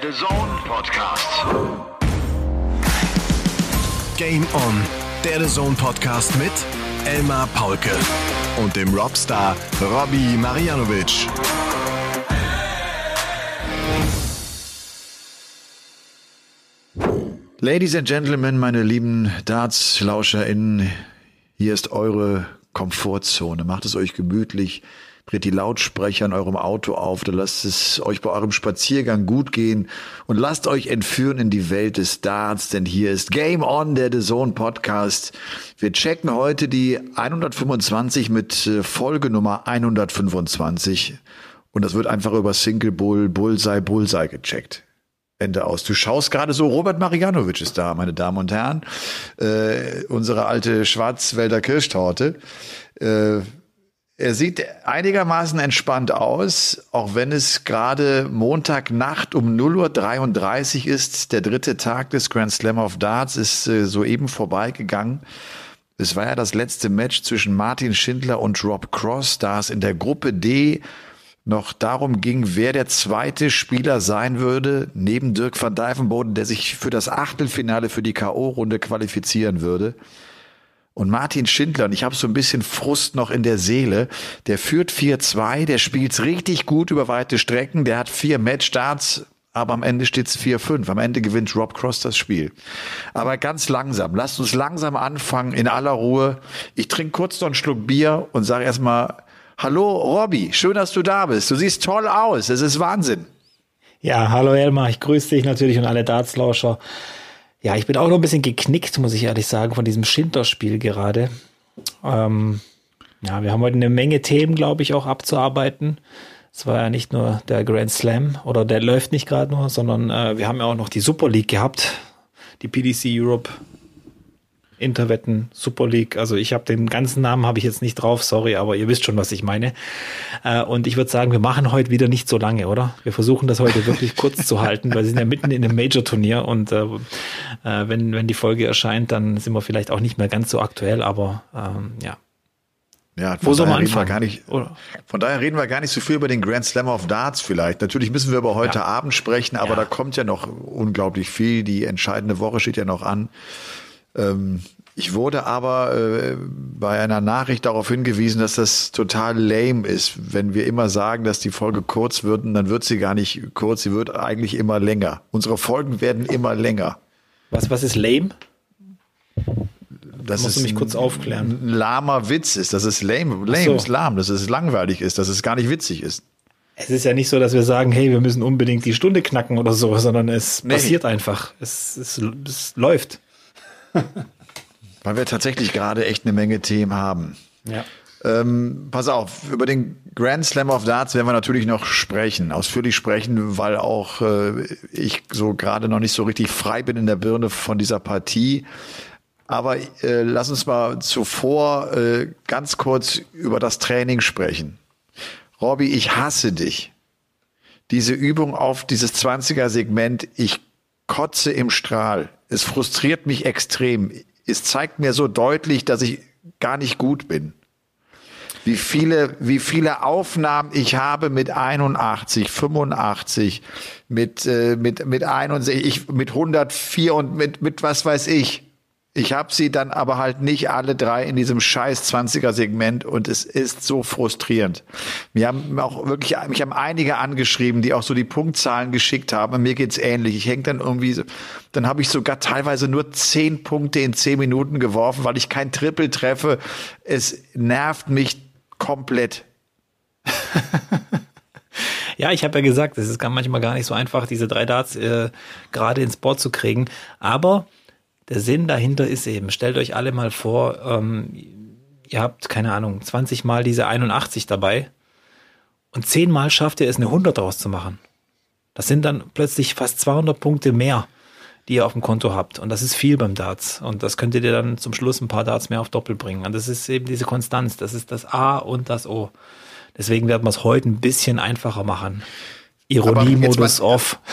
der The Zone Podcast. Game On, der The Zone Podcast mit Elmar Paulke und dem Robstar Robbie Marianovic. Ladies and Gentlemen, meine lieben Darts-LauscherInnen, hier ist eure Komfortzone. Macht es euch gemütlich, dreht die Lautsprecher in eurem Auto auf oder lasst es euch bei eurem Spaziergang gut gehen und lasst euch entführen in die Welt des Darts, denn hier ist Game On, der The Zone Podcast. Wir checken heute die 125 mit äh, Folge Nummer 125 und das wird einfach über Single Bull, Bullseye, Bullseye gecheckt. Ende aus. Du schaust gerade so, Robert Marianovic ist da, meine Damen und Herren. Äh, unsere alte Schwarzwälder Kirschtorte. Äh, er sieht einigermaßen entspannt aus, auch wenn es gerade Montagnacht um 0.33 Uhr ist. Der dritte Tag des Grand Slam of Darts ist äh, soeben vorbeigegangen. Es war ja das letzte Match zwischen Martin Schindler und Rob Cross, da es in der Gruppe D noch darum ging, wer der zweite Spieler sein würde, neben Dirk van Dijvenbode, der sich für das Achtelfinale für die K.O.-Runde qualifizieren würde. Und Martin Schindler, und ich habe so ein bisschen Frust noch in der Seele, der führt 4-2, der spielt richtig gut über weite Strecken, der hat vier Matchstarts, aber am Ende steht's 4-5. Am Ende gewinnt Rob Cross das Spiel. Aber ganz langsam, lasst uns langsam anfangen, in aller Ruhe. Ich trinke kurz noch einen Schluck Bier und sage erstmal Hallo Robby, schön, dass du da bist. Du siehst toll aus. Es ist Wahnsinn. Ja, hallo Elmar, ich grüße dich natürlich und alle Dartslauscher. Ja, ich bin auch noch ein bisschen geknickt, muss ich ehrlich sagen, von diesem Schindler-Spiel gerade. Ähm, ja, wir haben heute eine Menge Themen, glaube ich, auch abzuarbeiten. Es war ja nicht nur der Grand Slam oder der läuft nicht gerade nur, sondern äh, wir haben ja auch noch die Super League gehabt, die PDC Europe Interwetten Super League. Also ich habe den ganzen Namen habe ich jetzt nicht drauf, sorry, aber ihr wisst schon, was ich meine. Äh, und ich würde sagen, wir machen heute wieder nicht so lange, oder? Wir versuchen das heute wirklich kurz zu halten, weil wir sind ja mitten in einem Major-Turnier und äh, äh, wenn, wenn die Folge erscheint, dann sind wir vielleicht auch nicht mehr ganz so aktuell, aber ähm, ja. Ja, Wo soll man anfangen? Gar nicht, von daher reden wir gar nicht so viel über den Grand Slam of Darts vielleicht. Natürlich müssen wir über heute ja. Abend sprechen, aber ja. da kommt ja noch unglaublich viel. Die entscheidende Woche steht ja noch an. Ähm, ich wurde aber äh, bei einer Nachricht darauf hingewiesen, dass das total lame ist. Wenn wir immer sagen, dass die Folge kurz wird, dann wird sie gar nicht kurz, sie wird eigentlich immer länger. Unsere Folgen werden immer länger. Was, was ist lame? Das musst du mich kurz aufklären. Ein lahmer Witz ist, dass es lame, lame so. ist lahm, dass es langweilig ist, dass es gar nicht witzig ist. Es ist ja nicht so, dass wir sagen, hey, wir müssen unbedingt die Stunde knacken oder so, sondern es nee. passiert einfach. Es, es, es läuft. Weil wir tatsächlich gerade echt eine Menge Themen haben. Ja. Ähm, pass auf, über den Grand Slam of Darts werden wir natürlich noch sprechen, ausführlich sprechen, weil auch äh, ich so gerade noch nicht so richtig frei bin in der Birne von dieser Partie. Aber äh, lass uns mal zuvor äh, ganz kurz über das Training sprechen. Robby, ich hasse dich. Diese Übung auf dieses 20er Segment, ich kotze im Strahl. Es frustriert mich extrem. Es zeigt mir so deutlich, dass ich gar nicht gut bin. Wie viele, wie viele Aufnahmen ich habe mit 81, 85, mit, äh, mit, mit 61, mit 104 und mit, mit was weiß ich. Ich habe sie dann aber halt nicht alle drei in diesem scheiß 20er Segment und es ist so frustrierend. Wir haben auch wirklich, mich haben einige angeschrieben, die auch so die Punktzahlen geschickt haben. Mir geht's ähnlich. Ich hänge dann irgendwie, dann habe ich sogar teilweise nur zehn Punkte in zehn Minuten geworfen, weil ich kein Triple treffe. Es nervt mich komplett. Ja, ich habe ja gesagt, es ist manchmal gar nicht so einfach, diese drei Darts äh, gerade ins Board zu kriegen. Aber der Sinn dahinter ist eben, stellt euch alle mal vor, ähm, ihr habt, keine Ahnung, 20 Mal diese 81 dabei und 10 Mal schafft ihr es, eine 100 draus zu machen. Das sind dann plötzlich fast 200 Punkte mehr, die ihr auf dem Konto habt. Und das ist viel beim Darts. Und das könntet ihr dann zum Schluss ein paar Darts mehr auf Doppel bringen. Und das ist eben diese Konstanz. Das ist das A und das O. Deswegen werden wir es heute ein bisschen einfacher machen. Ironie-Modus off.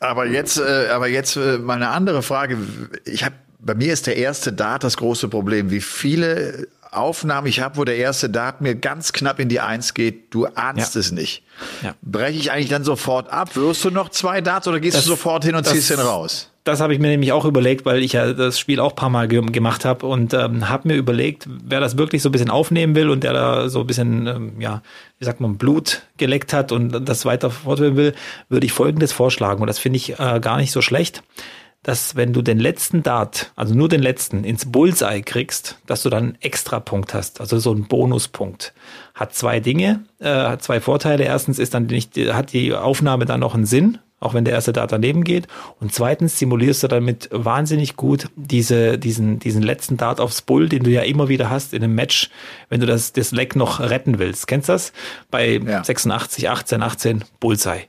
Aber jetzt, äh, aber jetzt äh, mal eine andere Frage. Ich habe bei mir ist der erste Dart das große Problem. Wie viele Aufnahmen ich habe, wo der erste Dart mir ganz knapp in die Eins geht. Du ahnst ja. es nicht. Ja. Breche ich eigentlich dann sofort ab? Wirst du noch zwei Darts oder gehst das, du sofort hin und ziehst den raus? Das habe ich mir nämlich auch überlegt, weil ich ja das Spiel auch ein paar Mal ge gemacht habe und ähm, habe mir überlegt, wer das wirklich so ein bisschen aufnehmen will und der da so ein bisschen, ähm, ja, wie sagt man, Blut geleckt hat und das weiter fortführen will, würde ich Folgendes vorschlagen und das finde ich äh, gar nicht so schlecht dass wenn du den letzten Dart, also nur den letzten, ins Bullseye kriegst, dass du dann einen Extrapunkt hast, also so einen Bonuspunkt. Hat zwei Dinge, äh, hat zwei Vorteile. Erstens ist dann nicht, hat die Aufnahme dann noch einen Sinn, auch wenn der erste Dart daneben geht. Und zweitens simulierst du damit wahnsinnig gut diese, diesen, diesen letzten Dart aufs Bull, den du ja immer wieder hast in einem Match, wenn du das, das Leck noch retten willst. Kennst du das? Bei ja. 86, 18, 18, Bullseye.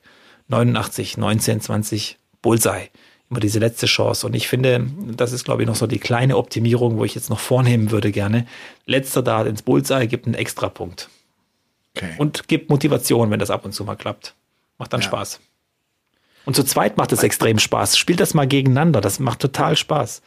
89, 19, 20, Bullseye immer diese letzte Chance. Und ich finde, das ist, glaube ich, noch so die kleine Optimierung, wo ich jetzt noch vornehmen würde gerne. Letzter Dart ins Bullseye gibt einen Extrapunkt. Okay. Und gibt Motivation, wenn das ab und zu mal klappt. Macht dann ja. Spaß. Und zu zweit macht es extrem Spaß. Spielt das mal gegeneinander. Das macht total Spaß.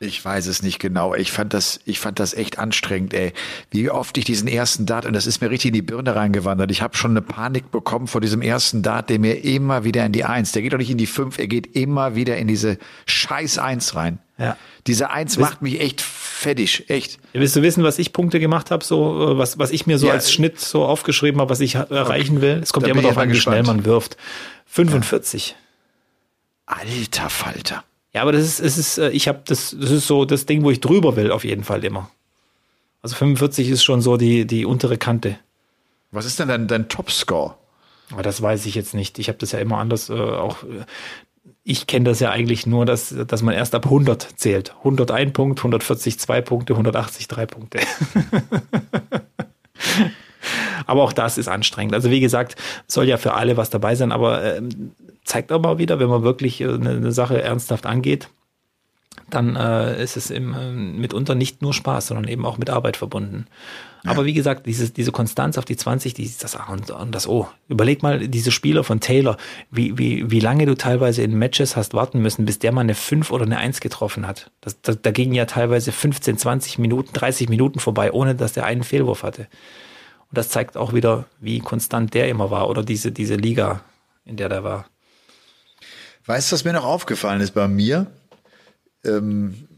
Ich weiß es nicht genau. Ich fand das, ich fand das echt anstrengend, ey. Wie oft ich diesen ersten Dart, und das ist mir richtig in die Birne reingewandert. Ich habe schon eine Panik bekommen vor diesem ersten Dart, der mir immer wieder in die Eins, der geht doch nicht in die Fünf, er geht immer wieder in diese scheiß Eins rein. Ja. Diese Eins Willst, macht mich echt fettig, echt. Willst du wissen, was ich Punkte gemacht habe, so was, was ich mir so ja, als Schnitt so aufgeschrieben habe, was ich erreichen will? Es kommt ja immer darauf an, wie schnell man wirft. 45. Ja. Alter Falter. Ja, aber das ist, es ist, äh, ich habe das, das ist so das Ding, wo ich drüber will, auf jeden Fall immer. Also 45 ist schon so die, die untere Kante. Was ist denn dein, dein Topscore? Aber das weiß ich jetzt nicht. Ich habe das ja immer anders äh, auch. Äh, ich kenne das ja eigentlich nur, dass, dass man erst ab 100 zählt. 101 Punkt, 140 2 Punkte, 180 3 Punkte. aber auch das ist anstrengend. Also wie gesagt, soll ja für alle was dabei sein, aber ähm, zeigt aber wieder, wenn man wirklich äh, eine, eine Sache ernsthaft angeht, dann äh, ist es im, äh, mitunter nicht nur Spaß, sondern eben auch mit Arbeit verbunden. Ja. Aber wie gesagt, diese, diese Konstanz auf die 20, die, das A und, und das O. Überleg mal, diese Spieler von Taylor, wie, wie, wie lange du teilweise in Matches hast warten müssen, bis der mal eine 5 oder eine 1 getroffen hat. Das, das, da gingen ja teilweise 15, 20 Minuten, 30 Minuten vorbei, ohne dass der einen Fehlwurf hatte. Und das zeigt auch wieder, wie konstant der immer war oder diese, diese Liga, in der der war. Weißt du, was mir noch aufgefallen ist bei mir? Ähm,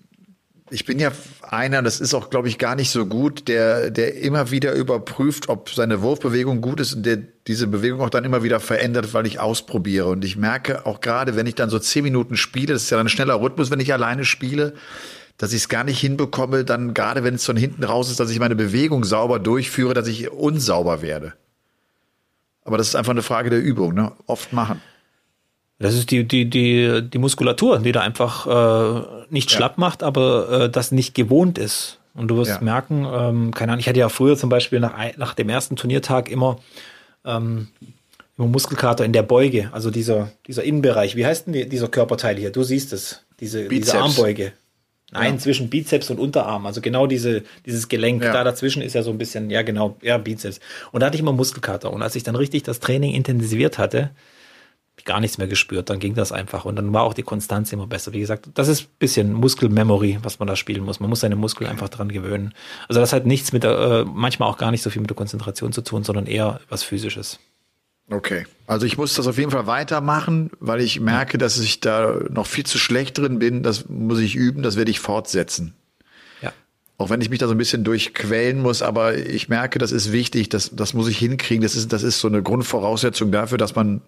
ich bin ja einer, das ist auch, glaube ich, gar nicht so gut, der, der immer wieder überprüft, ob seine Wurfbewegung gut ist und der diese Bewegung auch dann immer wieder verändert, weil ich ausprobiere. Und ich merke auch gerade, wenn ich dann so zehn Minuten spiele, das ist ja ein schneller Rhythmus, wenn ich alleine spiele, dass ich es gar nicht hinbekomme, dann gerade wenn es von hinten raus ist, dass ich meine Bewegung sauber durchführe, dass ich unsauber werde. Aber das ist einfach eine Frage der Übung, ne? Oft machen. Das ist die, die, die, die Muskulatur, die da einfach äh, nicht ja. schlapp macht, aber äh, das nicht gewohnt ist. Und du wirst ja. merken, ähm, keine Ahnung, ich hatte ja früher zum Beispiel nach, nach dem ersten Turniertag immer, ähm, immer Muskelkater in der Beuge, also dieser, dieser Innenbereich. Wie heißt denn die, dieser Körperteil hier? Du siehst es, diese, diese Armbeuge. Nein, ja. zwischen Bizeps und Unterarm, also genau diese, dieses Gelenk, ja. da dazwischen ist ja so ein bisschen, ja genau, ja, Bizeps. Und da hatte ich immer Muskelkater. Und als ich dann richtig das Training intensiviert hatte, gar nichts mehr gespürt. Dann ging das einfach und dann war auch die Konstanz immer besser. Wie gesagt, das ist ein bisschen Muskelmemory, was man da spielen muss. Man muss seine Muskeln einfach dran gewöhnen. Also das hat nichts mit der, äh, manchmal auch gar nicht so viel mit der Konzentration zu tun, sondern eher was Physisches. Okay. Also ich muss das auf jeden Fall weitermachen, weil ich merke, dass ich da noch viel zu schlecht drin bin. Das muss ich üben, das werde ich fortsetzen. Ja. Auch wenn ich mich da so ein bisschen durchquälen muss, aber ich merke, das ist wichtig, das, das muss ich hinkriegen. Das ist, das ist so eine Grundvoraussetzung dafür, dass man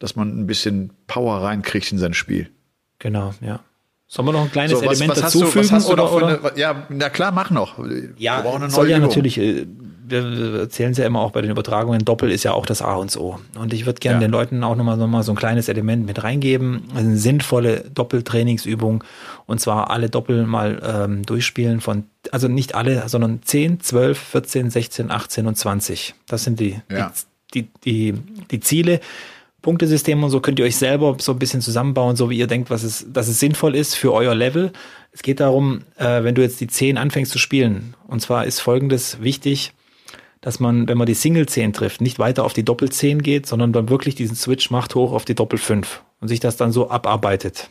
dass man ein bisschen Power reinkriegt in sein Spiel. Genau, ja. Sollen wir noch ein kleines so, was, Element was dazufügen? Du, oder, oder? Eine, ja, na klar, mach noch. Ja, soll ja Übung. natürlich, äh, wir erzählen es ja immer auch bei den Übertragungen, Doppel ist ja auch das A und O. Und ich würde gerne ja. den Leuten auch nochmal noch mal so ein kleines Element mit reingeben. Eine sinnvolle Doppeltrainingsübung. Und zwar alle Doppel mal ähm, durchspielen von, also nicht alle, sondern 10, 12, 14, 16, 18 und 20. Das sind die, ja. die, die, die, die Ziele Punktesystem und so könnt ihr euch selber so ein bisschen zusammenbauen, so wie ihr denkt, was es, dass es sinnvoll ist für euer Level. Es geht darum, äh, wenn du jetzt die 10 anfängst zu spielen, und zwar ist folgendes wichtig, dass man, wenn man die Single 10 trifft, nicht weiter auf die Doppel 10 geht, sondern dann wirklich diesen Switch macht hoch auf die Doppel 5 und sich das dann so abarbeitet.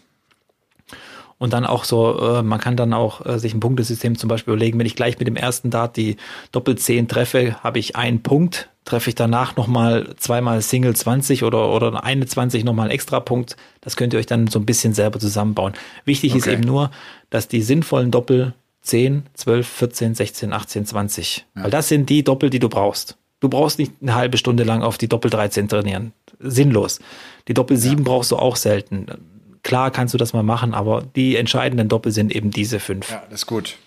Und dann auch so, äh, man kann dann auch äh, sich ein Punktesystem zum Beispiel überlegen, wenn ich gleich mit dem ersten Dart die Doppel-10 treffe, habe ich einen Punkt, treffe ich danach nochmal zweimal Single 20 oder, oder eine 20 nochmal einen extra Punkt. Das könnt ihr euch dann so ein bisschen selber zusammenbauen. Wichtig okay. ist eben nur, dass die sinnvollen Doppel 10, 12, 14, 16, 18, 20. Ja. Weil das sind die Doppel, die du brauchst. Du brauchst nicht eine halbe Stunde lang auf die Doppel 13 trainieren. Sinnlos. Die Doppel 7 ja. brauchst du auch selten Klar kannst du das mal machen, aber die entscheidenden Doppel sind eben diese fünf. Ja, das ist gut.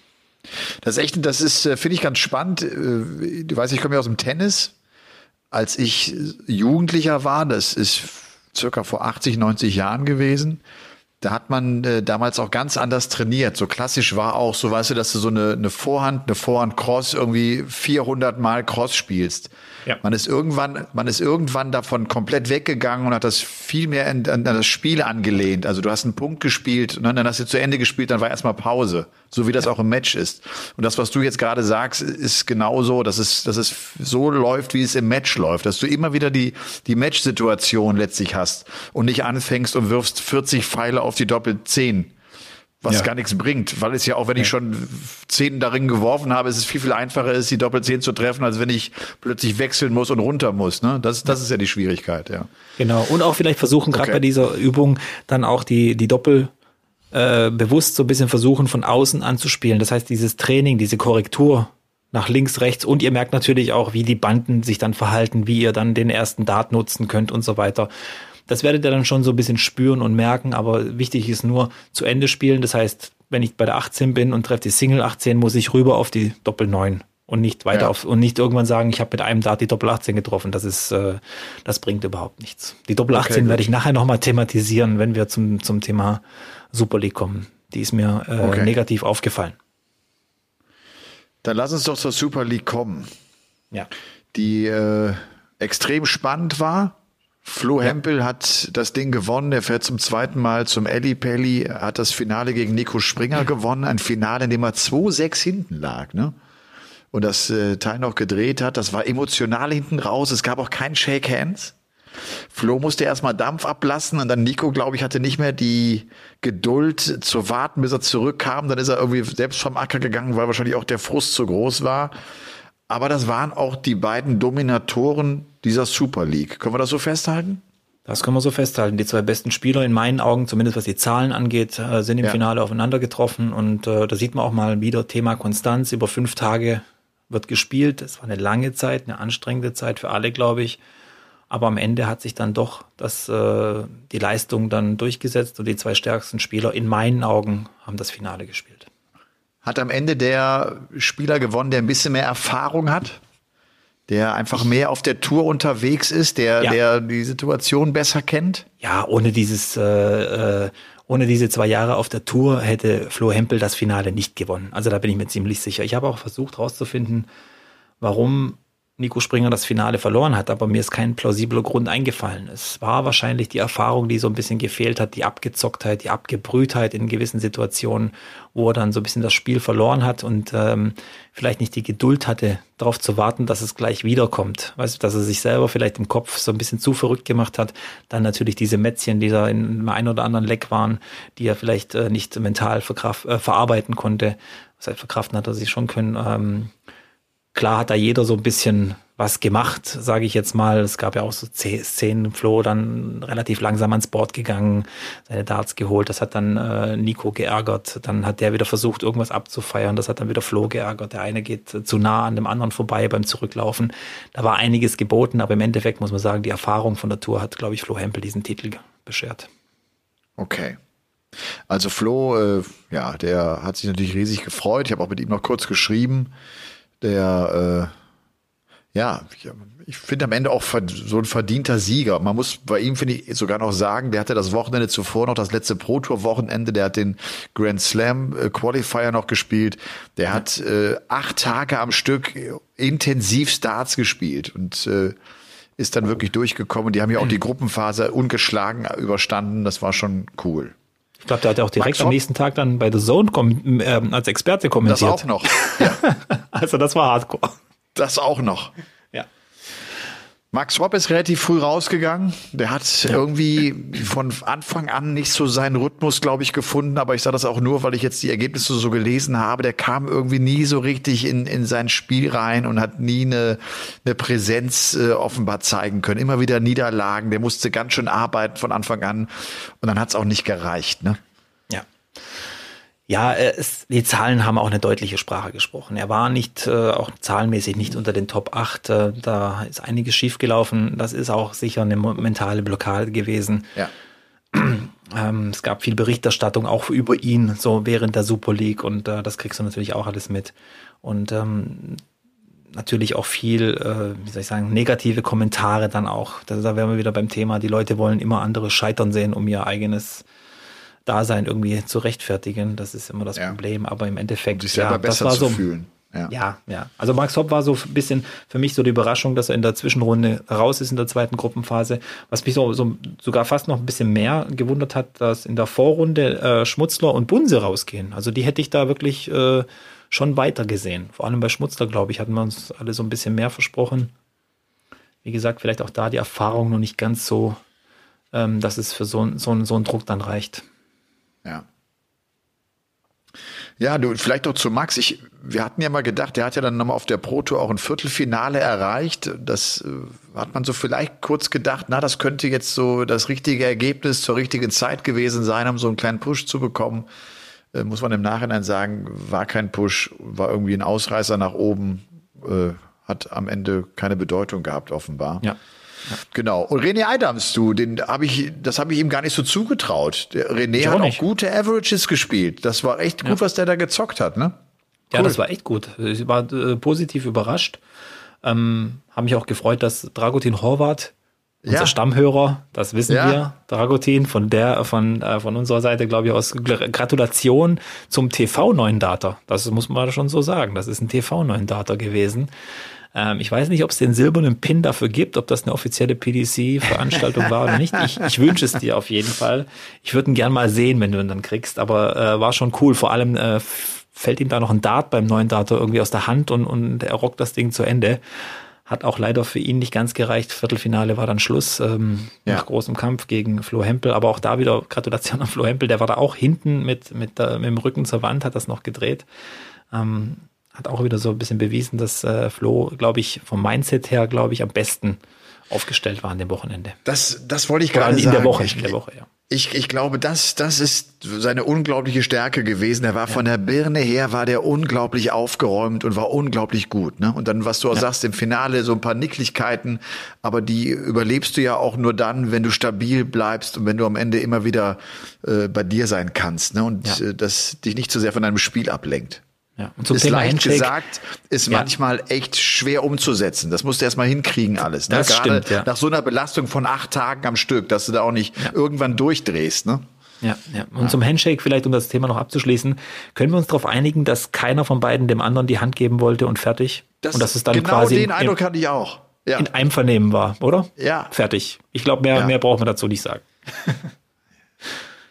Das ist echt, das ist, äh, finde ich ganz spannend. Äh, du weißt, ich komme ja aus dem Tennis. Als ich Jugendlicher war, das ist circa vor 80, 90 Jahren gewesen, da hat man äh, damals auch ganz anders trainiert. So klassisch war auch, so weißt du, dass du so eine, eine Vorhand, eine Vorhand-Cross irgendwie 400 Mal Cross spielst. Ja. Man ist irgendwann, man ist irgendwann davon komplett weggegangen und hat das viel mehr an, an das Spiel angelehnt. Also du hast einen Punkt gespielt und dann hast du zu Ende gespielt, dann war erstmal Pause. So wie das ja. auch im Match ist. Und das, was du jetzt gerade sagst, ist genauso, dass es, dass es so läuft, wie es im Match läuft. Dass du immer wieder die, die Match-Situation letztlich hast und nicht anfängst und wirfst 40 Pfeile auf die Doppel 10 was ja. gar nichts bringt, weil es ja auch, wenn ich schon zehn darin geworfen habe, ist es viel, viel einfacher ist, die Doppelzehn zu treffen, als wenn ich plötzlich wechseln muss und runter muss. Ne? Das, das ist ja die Schwierigkeit, ja. Genau. Und auch vielleicht versuchen, gerade okay. bei dieser Übung, dann auch die, die Doppel äh, bewusst so ein bisschen versuchen, von außen anzuspielen. Das heißt, dieses Training, diese Korrektur nach links, rechts und ihr merkt natürlich auch, wie die Banden sich dann verhalten, wie ihr dann den ersten Dart nutzen könnt und so weiter. Das werdet ihr dann schon so ein bisschen spüren und merken, aber wichtig ist nur zu Ende spielen. Das heißt, wenn ich bei der 18 bin und treffe die Single 18, muss ich rüber auf die Doppel 9 und nicht weiter ja. auf und nicht irgendwann sagen, ich habe mit einem Dart die Doppel 18 getroffen. Das ist, äh, das bringt überhaupt nichts. Die Doppel 18 okay, werde ich nachher nochmal thematisieren, wenn wir zum, zum Thema Super League kommen. Die ist mir äh, okay. negativ aufgefallen. Dann lass uns doch zur Super League kommen. Ja. Die äh, extrem spannend war Flo ja. Hempel hat das Ding gewonnen. Er fährt zum zweiten Mal zum Elli Pelli, hat das Finale gegen Nico Springer gewonnen. Ein Finale, in dem er 2-6 hinten lag, ne? Und das äh, Teil noch gedreht hat. Das war emotional hinten raus. Es gab auch kein Shake Hands. Flo musste erstmal Dampf ablassen und dann Nico, glaube ich, hatte nicht mehr die Geduld zu warten, bis er zurückkam. Dann ist er irgendwie selbst vom Acker gegangen, weil wahrscheinlich auch der Frust zu groß war. Aber das waren auch die beiden Dominatoren dieser Super League. Können wir das so festhalten? Das können wir so festhalten. Die zwei besten Spieler in meinen Augen, zumindest was die Zahlen angeht, äh, sind im ja. Finale aufeinander getroffen. Und äh, da sieht man auch mal wieder Thema Konstanz. Über fünf Tage wird gespielt. Es war eine lange Zeit, eine anstrengende Zeit für alle, glaube ich. Aber am Ende hat sich dann doch das, äh, die Leistung dann durchgesetzt und die zwei stärksten Spieler in meinen Augen haben das Finale gespielt. Hat am Ende der Spieler gewonnen, der ein bisschen mehr Erfahrung hat? Der einfach mehr auf der Tour unterwegs ist, der, ja. der die Situation besser kennt? Ja, ohne dieses, äh, äh, ohne diese zwei Jahre auf der Tour hätte Flo Hempel das Finale nicht gewonnen. Also da bin ich mir ziemlich sicher. Ich habe auch versucht herauszufinden, warum Nico Springer das Finale verloren hat, aber mir ist kein plausibler Grund eingefallen. Es war wahrscheinlich die Erfahrung, die so ein bisschen gefehlt hat, die Abgezocktheit, die Abgebrühtheit in gewissen Situationen, wo er dann so ein bisschen das Spiel verloren hat und ähm, vielleicht nicht die Geduld hatte, darauf zu warten, dass es gleich wiederkommt. Weißt du, dass er sich selber vielleicht im Kopf so ein bisschen zu verrückt gemacht hat. Dann natürlich diese Mätzchen, die da in einem ein oder anderen Leck waren, die er vielleicht äh, nicht mental äh, verarbeiten konnte. Das heißt, verkraften hat er sich schon können. Ähm, Klar hat da jeder so ein bisschen was gemacht, sage ich jetzt mal. Es gab ja auch so Szenen, Flo dann relativ langsam ans Board gegangen, seine Darts geholt. Das hat dann äh, Nico geärgert. Dann hat der wieder versucht, irgendwas abzufeiern. Das hat dann wieder Flo geärgert. Der eine geht zu nah an dem anderen vorbei beim Zurücklaufen. Da war einiges geboten, aber im Endeffekt muss man sagen, die Erfahrung von der Tour hat, glaube ich, Flo Hempel diesen Titel beschert. Okay. Also Flo, äh, ja, der hat sich natürlich riesig gefreut. Ich habe auch mit ihm noch kurz geschrieben der, äh, ja, ich, finde am Ende auch so ein verdienter Sieger. Man muss bei ihm, finde ich, sogar noch sagen, der hatte das Wochenende zuvor noch das letzte Pro Tour Wochenende, der hat den Grand Slam äh, Qualifier noch gespielt. Der hat äh, acht Tage am Stück intensiv Starts gespielt und äh, ist dann wirklich durchgekommen. Die haben ja auch die Gruppenphase ungeschlagen überstanden. Das war schon cool. Ich glaube, der hat ja auch direkt am nächsten Tag dann bei The Zone äh, als Experte kommentiert. Das auch noch. Ja. also das war Hardcore. Das auch noch. Max Hopp ist relativ früh rausgegangen. Der hat ja. irgendwie von Anfang an nicht so seinen Rhythmus, glaube ich, gefunden. Aber ich sage das auch nur, weil ich jetzt die Ergebnisse so gelesen habe. Der kam irgendwie nie so richtig in, in sein Spiel rein und hat nie eine, eine Präsenz äh, offenbar zeigen können. Immer wieder Niederlagen. Der musste ganz schön arbeiten von Anfang an. Und dann hat es auch nicht gereicht. Ne? Ja, äh, es, die Zahlen haben auch eine deutliche Sprache gesprochen. Er war nicht, äh, auch zahlenmäßig nicht unter den Top 8. Äh, da ist einiges schiefgelaufen. Das ist auch sicher eine mentale Blockade gewesen. Ja. Ähm, es gab viel Berichterstattung auch über ihn, so während der Super League und äh, das kriegst du natürlich auch alles mit. Und ähm, natürlich auch viel, äh, wie soll ich sagen, negative Kommentare dann auch. Da, da wären wir wieder beim Thema, die Leute wollen immer andere scheitern sehen, um ihr eigenes Dasein irgendwie zu rechtfertigen. Das ist immer das ja. Problem. Aber im Endeffekt, sich selber ja, besser das war zu so, fühlen. Ja. ja, ja. Also Max Hopp war so ein bisschen für mich so die Überraschung, dass er in der Zwischenrunde raus ist in der zweiten Gruppenphase. Was mich so, so sogar fast noch ein bisschen mehr gewundert hat, dass in der Vorrunde äh, Schmutzler und Bunse rausgehen. Also die hätte ich da wirklich äh, schon weiter gesehen. Vor allem bei Schmutzler, glaube ich, hatten wir uns alle so ein bisschen mehr versprochen. Wie gesagt, vielleicht auch da die Erfahrung noch nicht ganz so, ähm, dass es für so, so, so einen Druck dann reicht. Ja. Ja, du, vielleicht auch zu Max. Ich, wir hatten ja mal gedacht, der hat ja dann nochmal auf der Pro Tour auch ein Viertelfinale erreicht. Das äh, hat man so vielleicht kurz gedacht, na, das könnte jetzt so das richtige Ergebnis zur richtigen Zeit gewesen sein, um so einen kleinen Push zu bekommen. Äh, muss man im Nachhinein sagen, war kein Push, war irgendwie ein Ausreißer nach oben, äh, hat am Ende keine Bedeutung gehabt, offenbar. Ja. Genau. Und René Adams, du, den habe ich, das habe ich ihm gar nicht so zugetraut. Der René ich hat auch, auch gute Averages gespielt. Das war echt gut, ja. was der da gezockt hat, ne? Cool. Ja, das war echt gut. Ich war äh, positiv überrascht. Ähm, habe mich auch gefreut, dass Dragutin Horvath, unser ja. Stammhörer, das wissen ja. wir, Dragutin, von der, von, äh, von unserer Seite, glaube ich, aus Gratulation zum TV-neuen Data. Das muss man schon so sagen. Das ist ein TV-neuen Data gewesen. Ähm, ich weiß nicht, ob es den silbernen Pin dafür gibt, ob das eine offizielle PDC-Veranstaltung war oder nicht. Ich, ich wünsche es dir auf jeden Fall. Ich würde ihn gern mal sehen, wenn du ihn dann kriegst, aber äh, war schon cool. Vor allem äh, fällt ihm da noch ein Dart beim neuen Data irgendwie aus der Hand und, und er rockt das Ding zu Ende. Hat auch leider für ihn nicht ganz gereicht. Viertelfinale war dann Schluss ähm, ja. nach großem Kampf gegen Flo Hempel. Aber auch da wieder Gratulation an Flo Hempel. Der war da auch hinten mit, mit, äh, mit dem Rücken zur Wand, hat das noch gedreht. Ähm, hat auch wieder so ein bisschen bewiesen, dass äh, Flo, glaube ich, vom Mindset her, glaube ich, am besten aufgestellt war an dem Wochenende. Das, das wollte ich gerade sagen. In der Woche, in der Woche, ja. Ich, ich glaube, das, das ist seine unglaubliche Stärke gewesen. Er war ja. von der Birne her, war der unglaublich aufgeräumt und war unglaublich gut. Ne? Und dann, was du auch ja. sagst, im Finale so ein paar Nicklichkeiten, aber die überlebst du ja auch nur dann, wenn du stabil bleibst und wenn du am Ende immer wieder äh, bei dir sein kannst. Ne? Und ja. äh, das dich nicht zu so sehr von deinem Spiel ablenkt. Ja. Und zum ist Thema leicht Handshake, gesagt, ist ja. manchmal echt schwer umzusetzen. Das musst du erstmal hinkriegen alles. Ne? Das Gerade stimmt, ja. nach so einer Belastung von acht Tagen am Stück, dass du da auch nicht ja. irgendwann durchdrehst. Ne? Ja, ja. Und ja. zum Handshake vielleicht, um das Thema noch abzuschließen, können wir uns darauf einigen, dass keiner von beiden dem anderen die Hand geben wollte und fertig? Das, und dass es dann genau quasi den Eindruck hatte ich auch. Ja. In Einvernehmen war, oder? Ja. Fertig. Ich glaube, mehr, mehr braucht man dazu nicht sagen.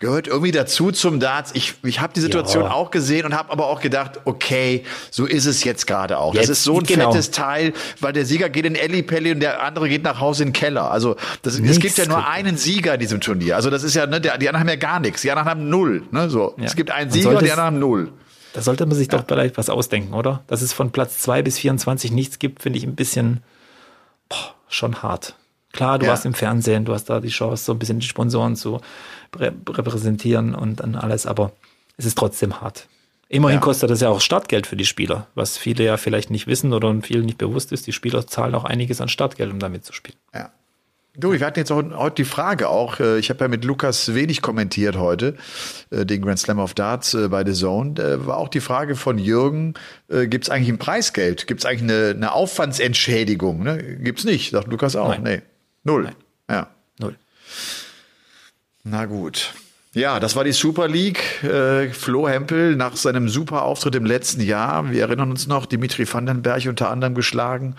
gehört irgendwie dazu zum Darts. Ich, ich habe die Situation ja. auch gesehen und habe aber auch gedacht, okay, so ist es jetzt gerade auch. Jetzt, das ist so ein genau. fettes Teil, weil der Sieger geht in Pelli und der andere geht nach Hause in den Keller. Also das, es gibt ja nur einen Sieger in diesem Turnier. Also das ist ja, ne, der, die anderen haben ja gar nichts. Die anderen haben null. Ne, so. Ja. Es gibt einen Sieger und die anderen haben null. Da sollte man sich doch vielleicht was ausdenken, oder? Dass es von Platz zwei bis 24 nichts gibt, finde ich ein bisschen boah, schon hart. Klar, du ja. warst im Fernsehen, du hast da die Chance, so ein bisschen die Sponsoren zu repräsentieren und dann alles, aber es ist trotzdem hart. Immerhin ja. kostet das ja auch Startgeld für die Spieler, was viele ja vielleicht nicht wissen oder vielen nicht bewusst ist. Die Spieler zahlen auch einiges an Startgeld, um damit zu spielen. Ja. Du, wir hatten jetzt auch heute die Frage auch, äh, ich habe ja mit Lukas wenig kommentiert heute, äh, den Grand Slam of Darts äh, bei The Zone. Da war auch die Frage von Jürgen, gibt es eigentlich ein Preisgeld? Gibt es eigentlich eine, eine Aufwandsentschädigung? Ne? Gibt es nicht, sagt Lukas auch. Nein. Nee. Null. Nein. Ja. Null. Na gut. Ja, das war die Super League. Äh, Flo Hempel nach seinem super Auftritt im letzten Jahr. Wir erinnern uns noch, Dimitri Vandenberg unter anderem geschlagen.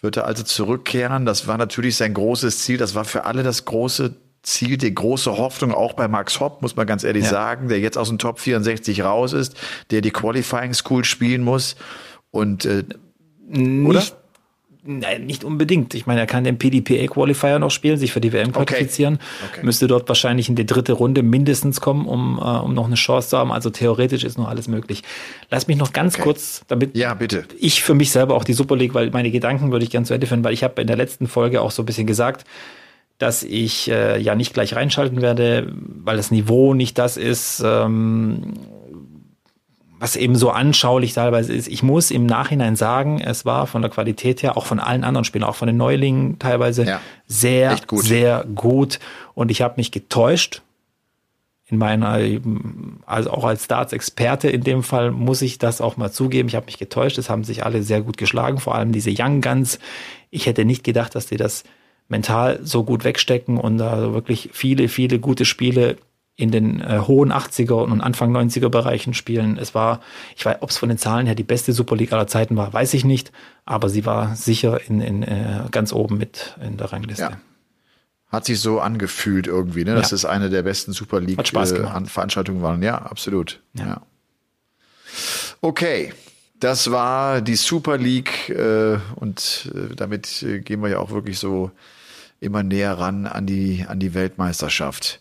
Wird er also zurückkehren. Das war natürlich sein großes Ziel. Das war für alle das große Ziel, die große Hoffnung, auch bei Max Hopp, muss man ganz ehrlich ja. sagen, der jetzt aus dem Top 64 raus ist, der die Qualifying School spielen muss. Und äh, nicht, Nein, nicht unbedingt. Ich meine, er kann den PDPA-Qualifier noch spielen, sich für die WM qualifizieren. Okay. Okay. Müsste dort wahrscheinlich in die dritte Runde mindestens kommen, um, äh, um noch eine Chance zu haben. Also theoretisch ist noch alles möglich. Lass mich noch ganz okay. kurz, damit ja, bitte. ich für mich selber auch die Super League, weil meine Gedanken würde ich gerne zu Ende führen, weil ich habe in der letzten Folge auch so ein bisschen gesagt, dass ich äh, ja nicht gleich reinschalten werde, weil das Niveau nicht das ist, ähm, was eben so anschaulich teilweise ist. Ich muss im Nachhinein sagen, es war von der Qualität her, auch von allen anderen Spielen, auch von den Neulingen teilweise ja, sehr, gut. sehr gut. Und ich habe mich getäuscht. In meiner, also auch als Darts-Experte in dem Fall muss ich das auch mal zugeben. Ich habe mich getäuscht. Es haben sich alle sehr gut geschlagen, vor allem diese Young Guns. Ich hätte nicht gedacht, dass die das mental so gut wegstecken und da wirklich viele, viele gute Spiele in den äh, hohen 80er und Anfang 90er Bereichen spielen. Es war, ich weiß, ob es von den Zahlen her die beste Super League aller Zeiten war, weiß ich nicht, aber sie war sicher in, in äh, ganz oben mit in der Rangliste. Ja. Hat sich so angefühlt irgendwie, ne? dass ja. es eine der besten Super League äh, Veranstaltungen waren. Ja, absolut. Ja. ja. Okay. Das war die Super League äh, und äh, damit äh, gehen wir ja auch wirklich so immer näher ran an die, an die Weltmeisterschaft.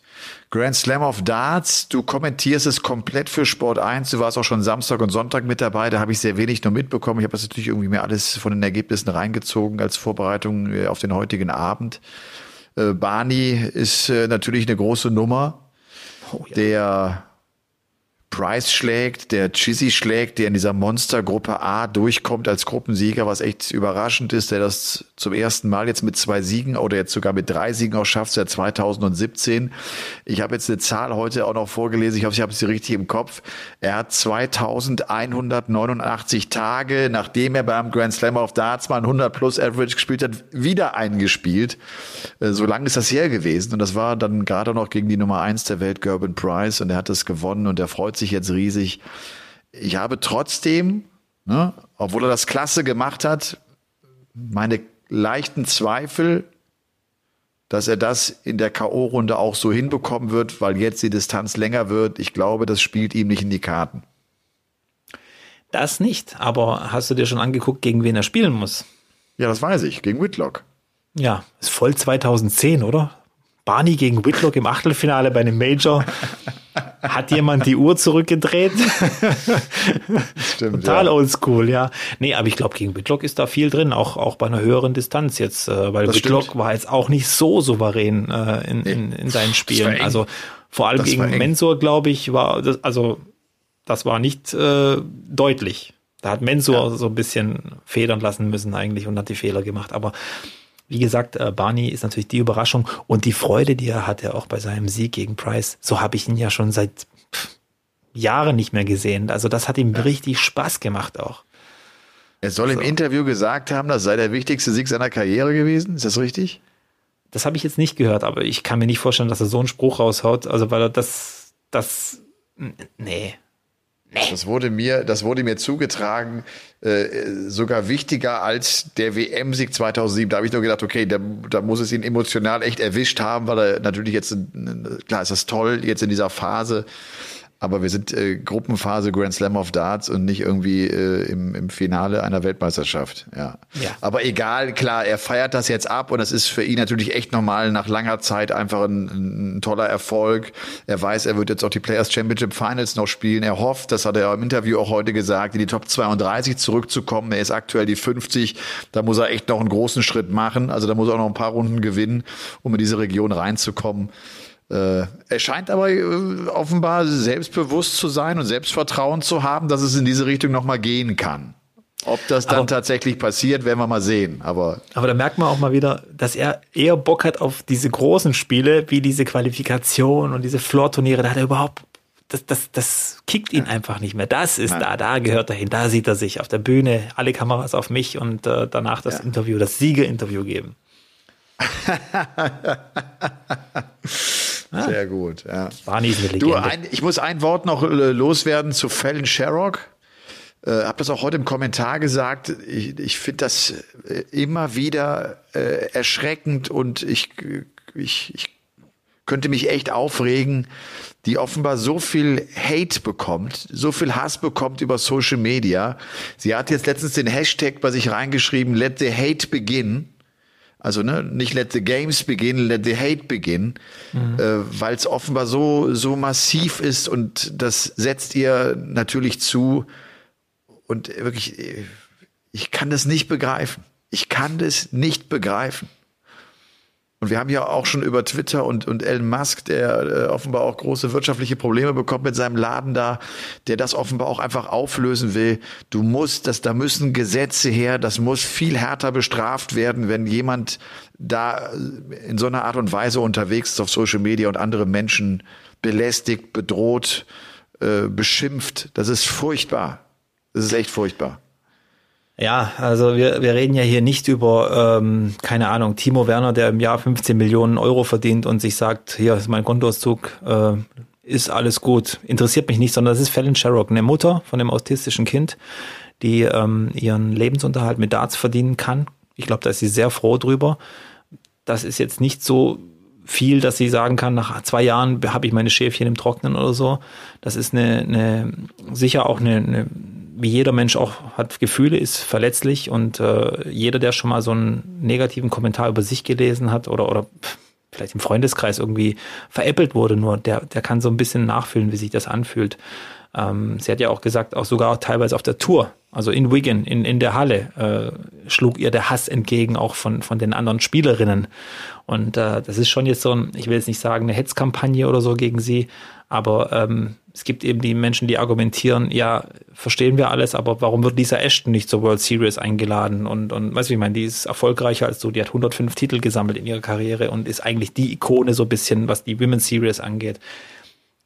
Grand Slam of Darts, du kommentierst es komplett für Sport 1. Du warst auch schon Samstag und Sonntag mit dabei. Da habe ich sehr wenig nur mitbekommen. Ich habe das natürlich irgendwie mir alles von den Ergebnissen reingezogen als Vorbereitung äh, auf den heutigen Abend. Äh, Barney ist äh, natürlich eine große Nummer. Oh, ja. Der Price schlägt, der Chizzy schlägt, der in dieser Monstergruppe A durchkommt als Gruppensieger, was echt überraschend ist, der das zum ersten Mal jetzt mit zwei Siegen oder jetzt sogar mit drei Siegen auch schafft seit 2017. Ich habe jetzt eine Zahl heute auch noch vorgelesen, ich hoffe, ich habe sie richtig im Kopf. Er hat 2189 Tage, nachdem er beim Grand Slam of Darts mal 100 plus Average gespielt hat, wieder eingespielt. Äh, so lange ist das her gewesen und das war dann gerade noch gegen die Nummer eins der Welt, Gerben Price und er hat das gewonnen und er freut sich sich jetzt riesig. Ich habe trotzdem, ne, obwohl er das klasse gemacht hat, meine leichten Zweifel, dass er das in der K.O.-Runde auch so hinbekommen wird, weil jetzt die Distanz länger wird. Ich glaube, das spielt ihm nicht in die Karten. Das nicht, aber hast du dir schon angeguckt, gegen wen er spielen muss? Ja, das weiß ich, gegen Whitlock. Ja, ist voll 2010, oder? Barney gegen Whitlock im Achtelfinale bei einem Major. Hat jemand die Uhr zurückgedreht? Stimmt, Total ja. oldschool, ja. Nee, aber ich glaube, gegen Whitlock ist da viel drin, auch, auch bei einer höheren Distanz jetzt, äh, weil das Whitlock stimmt. war jetzt auch nicht so souverän äh, in, in, in seinen Spielen. Also vor allem das gegen Mensur, glaube ich, war das, also das war nicht äh, deutlich. Da hat Mensur ja. so ein bisschen federn lassen müssen eigentlich und hat die Fehler gemacht. Aber wie gesagt, äh, Barney ist natürlich die Überraschung und die Freude, die er hatte auch bei seinem Sieg gegen Price. So habe ich ihn ja schon seit Jahren nicht mehr gesehen. Also das hat ihm ja. richtig Spaß gemacht auch. Er soll so. im Interview gesagt haben, das sei der wichtigste Sieg seiner Karriere gewesen. Ist das richtig? Das habe ich jetzt nicht gehört, aber ich kann mir nicht vorstellen, dass er so einen Spruch raushaut. Also weil er das, das, nee, Nee. Das wurde mir, das wurde mir zugetragen, äh, sogar wichtiger als der WM-Sieg 2007. Da habe ich nur gedacht, okay, da, da muss es ihn emotional echt erwischt haben, weil er natürlich jetzt, klar ist das toll, jetzt in dieser Phase aber wir sind äh, Gruppenphase Grand Slam of Darts und nicht irgendwie äh, im, im Finale einer Weltmeisterschaft. Ja. ja. Aber egal, klar, er feiert das jetzt ab und das ist für ihn natürlich echt normal nach langer Zeit einfach ein, ein toller Erfolg. Er weiß, er wird jetzt auch die Players Championship Finals noch spielen. Er hofft, das hat er im Interview auch heute gesagt, in die Top 32 zurückzukommen. Er ist aktuell die 50. Da muss er echt noch einen großen Schritt machen. Also da muss er auch noch ein paar Runden gewinnen, um in diese Region reinzukommen. Äh, er scheint aber äh, offenbar selbstbewusst zu sein und Selbstvertrauen zu haben, dass es in diese Richtung nochmal gehen kann. Ob das dann aber, tatsächlich passiert, werden wir mal sehen. Aber, aber da merkt man auch mal wieder, dass er eher Bock hat auf diese großen Spiele, wie diese Qualifikation und diese Floor-Turniere. Da hat er überhaupt, das, das, das kickt ihn ja. einfach nicht mehr. Das ist Nein. da, da gehört er hin. Da sieht er sich auf der Bühne, alle Kameras auf mich und äh, danach das ja. Interview, das Siegerinterview geben. Sehr gut, ja. Barney ist eine Legende. Du, ein, ich muss ein Wort noch äh, loswerden zu Fallon Sherrock. Äh, hab das auch heute im Kommentar gesagt. Ich, ich finde das äh, immer wieder äh, erschreckend und ich, ich, ich könnte mich echt aufregen, die offenbar so viel Hate bekommt, so viel Hass bekommt über Social Media. Sie hat jetzt letztens den Hashtag bei sich reingeschrieben, let the hate begin. Also ne, nicht let the games begin, let the hate begin, mhm. äh, weil es offenbar so so massiv ist und das setzt ihr natürlich zu und wirklich, ich kann das nicht begreifen. Ich kann das nicht begreifen. Und wir haben ja auch schon über Twitter und, und Elon Musk, der äh, offenbar auch große wirtschaftliche Probleme bekommt mit seinem Laden da, der das offenbar auch einfach auflösen will. Du musst, das, da müssen Gesetze her, das muss viel härter bestraft werden, wenn jemand da äh, in so einer Art und Weise unterwegs ist auf Social Media und andere Menschen belästigt, bedroht, äh, beschimpft. Das ist furchtbar. Das ist echt furchtbar. Ja, also wir, wir reden ja hier nicht über, ähm, keine Ahnung, Timo Werner, der im Jahr 15 Millionen Euro verdient und sich sagt, hier ist mein Kontoauszug, äh, ist alles gut, interessiert mich nicht, sondern das ist Fallon Sherrock, eine Mutter von einem autistischen Kind, die ähm, ihren Lebensunterhalt mit Darts verdienen kann. Ich glaube, da ist sie sehr froh drüber. Das ist jetzt nicht so viel, dass sie sagen kann, nach zwei Jahren habe ich meine Schäfchen im Trocknen oder so. Das ist eine, eine sicher auch eine, eine wie jeder Mensch auch hat Gefühle, ist verletzlich und äh, jeder, der schon mal so einen negativen Kommentar über sich gelesen hat oder, oder vielleicht im Freundeskreis irgendwie veräppelt wurde, nur der, der kann so ein bisschen nachfühlen, wie sich das anfühlt. Ähm, sie hat ja auch gesagt, auch sogar teilweise auf der Tour, also in Wigan, in, in der Halle, äh, schlug ihr der Hass entgegen, auch von, von den anderen Spielerinnen. Und äh, das ist schon jetzt so ein, ich will jetzt nicht sagen, eine Hetzkampagne oder so gegen sie, aber ähm, es gibt eben die Menschen, die argumentieren, ja, verstehen wir alles, aber warum wird Lisa Ashton nicht zur World Series eingeladen? Und, und weißt du, ich meine, die ist erfolgreicher als du, die hat 105 Titel gesammelt in ihrer Karriere und ist eigentlich die Ikone so ein bisschen, was die Women's Series angeht.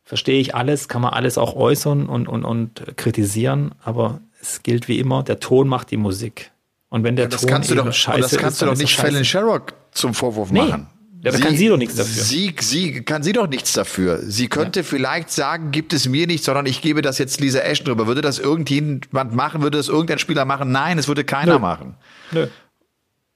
Verstehe ich alles, kann man alles auch äußern und, und, und kritisieren, aber es gilt wie immer, der Ton macht die Musik. Und wenn der ja, das Ton kannst du doch, scheiße das kannst ist, du doch nicht Fallon Sherrock zum Vorwurf nee. machen. Ja, da kann sie doch nichts dafür. Sie, sie kann sie doch nichts dafür. Sie könnte ja. vielleicht sagen, gibt es mir nicht, sondern ich gebe das jetzt Lisa Ashton drüber. Würde das irgendjemand machen? Würde das irgendein Spieler machen? Nein, es würde keiner Nö. machen. Nö.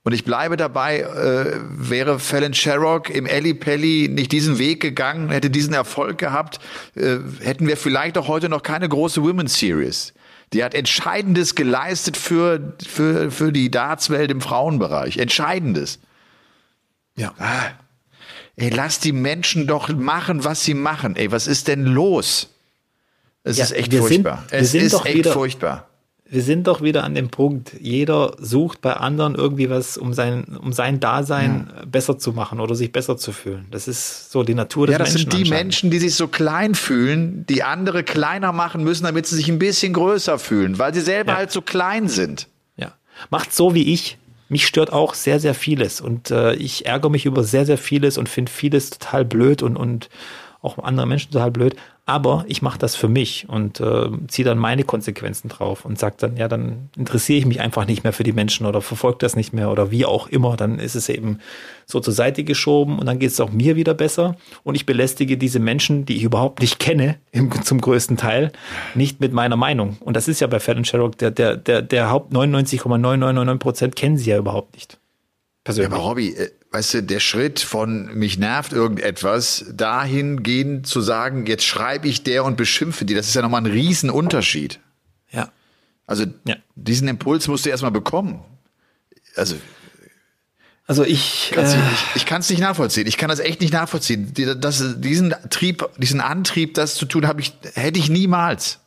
Und ich bleibe dabei, äh, wäre Fallon Sherrock im Ellie Pelli nicht diesen Weg gegangen, hätte diesen Erfolg gehabt, äh, hätten wir vielleicht auch heute noch keine große Women's Series. Die hat Entscheidendes geleistet für, für, für die Dartswelt im Frauenbereich. Entscheidendes. Ja. Ah, ey, lass die Menschen doch machen, was sie machen. Ey, was ist denn los? Es ja, ist echt furchtbar. Sind, es ist echt wieder, furchtbar. Wir sind doch wieder an dem Punkt, jeder sucht bei anderen irgendwie was, um sein, um sein Dasein ja. besser zu machen oder sich besser zu fühlen. Das ist so die Natur des Menschen. Ja, das Menschen sind die Menschen, die sich so klein fühlen, die andere kleiner machen müssen, damit sie sich ein bisschen größer fühlen, weil sie selber ja. halt so klein sind. Ja. Macht so wie ich mich stört auch sehr, sehr vieles. Und äh, ich ärgere mich über sehr, sehr vieles und finde vieles total blöd und, und auch andere Menschen total blöd aber ich mache das für mich und äh, ziehe dann meine Konsequenzen drauf und sage dann, ja, dann interessiere ich mich einfach nicht mehr für die Menschen oder verfolge das nicht mehr oder wie auch immer. Dann ist es eben so zur Seite geschoben und dann geht es auch mir wieder besser und ich belästige diese Menschen, die ich überhaupt nicht kenne, im, zum größten Teil, nicht mit meiner Meinung. Und das ist ja bei Fallon Sherrock, der, der, der, der Haupt 99,9999 Prozent kennen sie ja überhaupt nicht. Persönlich. Ja, aber Robby, äh, weißt du, der Schritt von mich nervt irgendetwas, dahin gehen zu sagen, jetzt schreibe ich der und beschimpfe die, das ist ja nochmal ein Riesenunterschied. Ja. Also ja. diesen Impuls musst du erstmal bekommen. Also also ich, äh, ich, ich kann es nicht nachvollziehen. Ich kann das echt nicht nachvollziehen. Das, diesen Trieb, diesen Antrieb, das zu tun, habe ich, hätte ich niemals.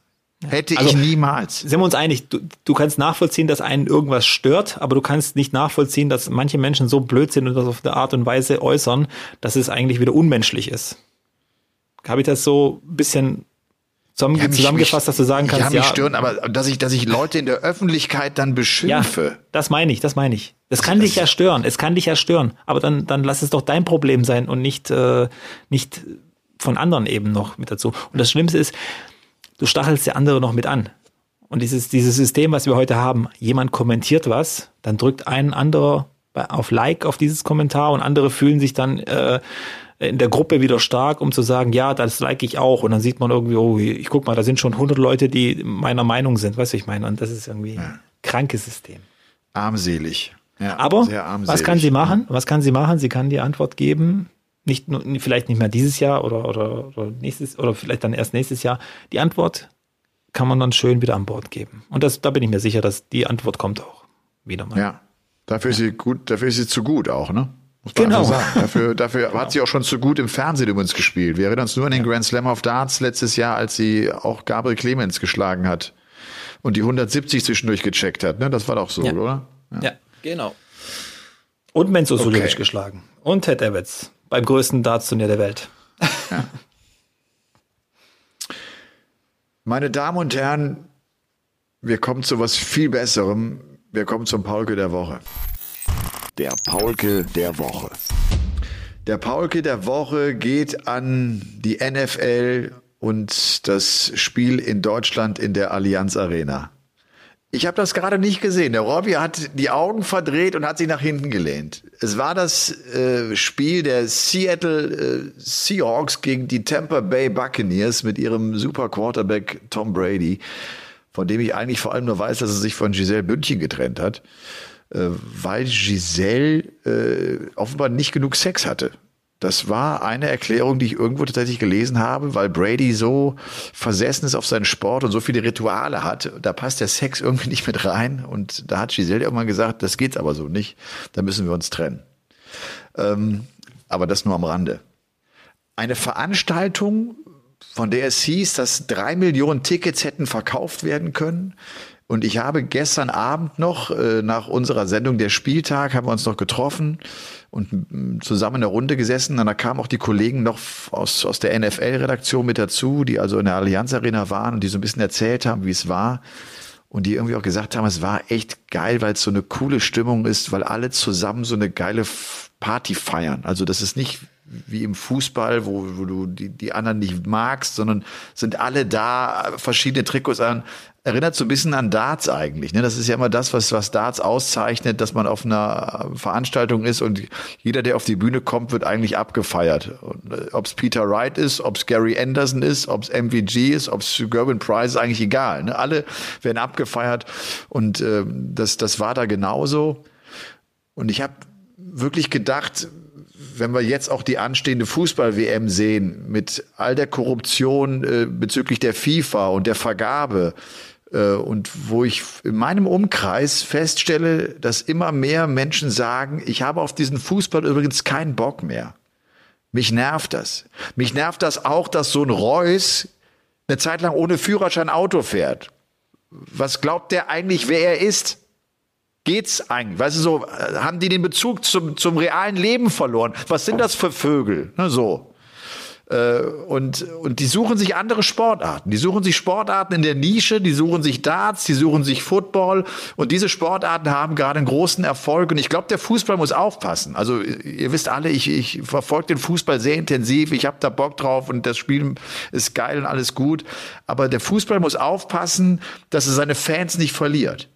Hätte also, ich niemals. Sind wir uns einig, du, du kannst nachvollziehen, dass einen irgendwas stört, aber du kannst nicht nachvollziehen, dass manche Menschen so blöd sind und das auf eine Art und Weise äußern, dass es eigentlich wieder unmenschlich ist. Habe ich das so ein bisschen zusammen, ja, mich, zusammengefasst, dass du sagen kannst, ja, mich ja, stören, aber dass ich, dass ich Leute in der Öffentlichkeit dann beschimpfe. Ja, das meine ich, das meine ich. Das kann das dich ja stören, es kann dich ja stören, aber dann, dann lass es doch dein Problem sein und nicht, äh, nicht von anderen eben noch mit dazu. Und das Schlimmste ist, du stachelst der andere noch mit an. Und dieses, dieses System, was wir heute haben, jemand kommentiert was, dann drückt ein anderer auf Like auf dieses Kommentar und andere fühlen sich dann äh, in der Gruppe wieder stark, um zu sagen, ja, das like ich auch. Und dann sieht man irgendwie, oh, ich guck mal, da sind schon 100 Leute, die meiner Meinung sind. Weißt du, ich meine? Und das ist irgendwie ja. ein krankes System. Armselig. Ja, Aber was kann sie machen? Was kann sie machen? Sie kann die Antwort geben, nicht vielleicht nicht mehr dieses Jahr oder, oder, oder nächstes oder vielleicht dann erst nächstes Jahr. Die Antwort kann man dann schön wieder an Bord geben. Und das, da bin ich mir sicher, dass die Antwort kommt auch wieder mal. Ja, dafür ist sie gut, dafür ist sie zu gut auch, ne? Muss man genau. sagen. Dafür, dafür genau. hat sie auch schon zu gut im Fernsehen übrigens gespielt. Wir erinnern uns nur an den Grand Slam of Darts letztes Jahr, als sie auch Gabriel Clemens geschlagen hat und die 170 zwischendurch gecheckt hat. Ne? Das war doch so, ja. oder? Ja. ja, genau. Und Menzo okay. geschlagen. Und Ted Evans beim größten Darts-Turnier der Welt. Ja. Meine Damen und Herren, wir kommen zu was viel Besserem. Wir kommen zum Paulke der Woche. Der Paulke der Woche. Der Paulke der Woche geht an die NFL und das Spiel in Deutschland in der Allianz Arena. Ich habe das gerade nicht gesehen. Der Robby hat die Augen verdreht und hat sich nach hinten gelehnt. Es war das äh, Spiel der Seattle äh, Seahawks gegen die Tampa Bay Buccaneers mit ihrem Super Quarterback Tom Brady, von dem ich eigentlich vor allem nur weiß, dass er sich von Giselle Bündchen getrennt hat, äh, weil Giselle äh, offenbar nicht genug Sex hatte. Das war eine Erklärung, die ich irgendwo tatsächlich gelesen habe, weil Brady so versessen ist auf seinen Sport und so viele Rituale hat. Da passt der Sex irgendwie nicht mit rein. Und da hat Giselle irgendwann gesagt, das geht aber so nicht. Da müssen wir uns trennen. Ähm, aber das nur am Rande. Eine Veranstaltung, von der es hieß, dass drei Millionen Tickets hätten verkauft werden können. Und ich habe gestern Abend noch, äh, nach unserer Sendung Der Spieltag, haben wir uns noch getroffen und zusammen in der Runde gesessen. Und da kamen auch die Kollegen noch aus, aus der NFL-Redaktion mit dazu, die also in der Allianz Arena waren und die so ein bisschen erzählt haben, wie es war. Und die irgendwie auch gesagt haben, es war echt geil, weil es so eine coole Stimmung ist, weil alle zusammen so eine geile Party feiern. Also das ist nicht wie im Fußball, wo, wo du die, die anderen nicht magst, sondern sind alle da, verschiedene Trikots an. Erinnert so ein bisschen an Darts eigentlich. Ne? Das ist ja immer das, was, was Darts auszeichnet, dass man auf einer Veranstaltung ist und jeder, der auf die Bühne kommt, wird eigentlich abgefeiert. Äh, ob es Peter Wright ist, ob es Gary Anderson ist, ob es MVG ist, ob es Gerben Price ist, eigentlich egal. Ne? Alle werden abgefeiert und äh, das, das war da genauso. Und ich habe wirklich gedacht, wenn wir jetzt auch die anstehende Fußball-WM sehen, mit all der Korruption äh, bezüglich der FIFA und der Vergabe, und wo ich in meinem Umkreis feststelle, dass immer mehr Menschen sagen, ich habe auf diesen Fußball übrigens keinen Bock mehr. Mich nervt das. Mich nervt das auch, dass so ein Reus eine Zeit lang ohne Führerschein Auto fährt. Was glaubt der eigentlich, wer er ist? Geht's eigentlich? Weißt du, so, äh, haben die den Bezug zum, zum realen Leben verloren? Was sind das für Vögel? Ne, so. Äh, und, und die suchen sich andere Sportarten. Die suchen sich Sportarten in der Nische, die suchen sich Darts, die suchen sich Football. Und diese Sportarten haben gerade einen großen Erfolg. Und ich glaube, der Fußball muss aufpassen. Also ihr wisst alle, ich, ich verfolge den Fußball sehr intensiv. Ich habe da Bock drauf und das Spiel ist geil und alles gut. Aber der Fußball muss aufpassen, dass er seine Fans nicht verliert.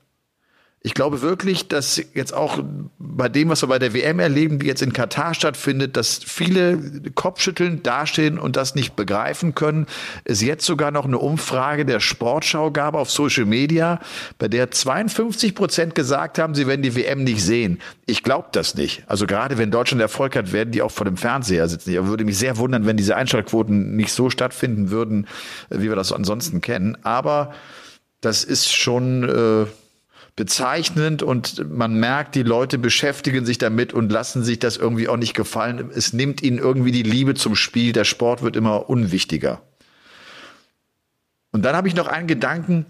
Ich glaube wirklich, dass jetzt auch bei dem, was wir bei der WM erleben, die jetzt in Katar stattfindet, dass viele Kopfschütteln dastehen und das nicht begreifen können. Es jetzt sogar noch eine Umfrage der Sportschau gab auf Social Media, bei der 52 Prozent gesagt haben, sie werden die WM nicht sehen. Ich glaube das nicht. Also gerade wenn Deutschland Erfolg hat, werden die auch vor dem Fernseher sitzen. Ich würde mich sehr wundern, wenn diese Einschaltquoten nicht so stattfinden würden, wie wir das ansonsten kennen. Aber das ist schon äh, bezeichnend und man merkt, die Leute beschäftigen sich damit und lassen sich das irgendwie auch nicht gefallen. Es nimmt ihnen irgendwie die Liebe zum Spiel. Der Sport wird immer unwichtiger. Und dann habe ich noch einen Gedanken,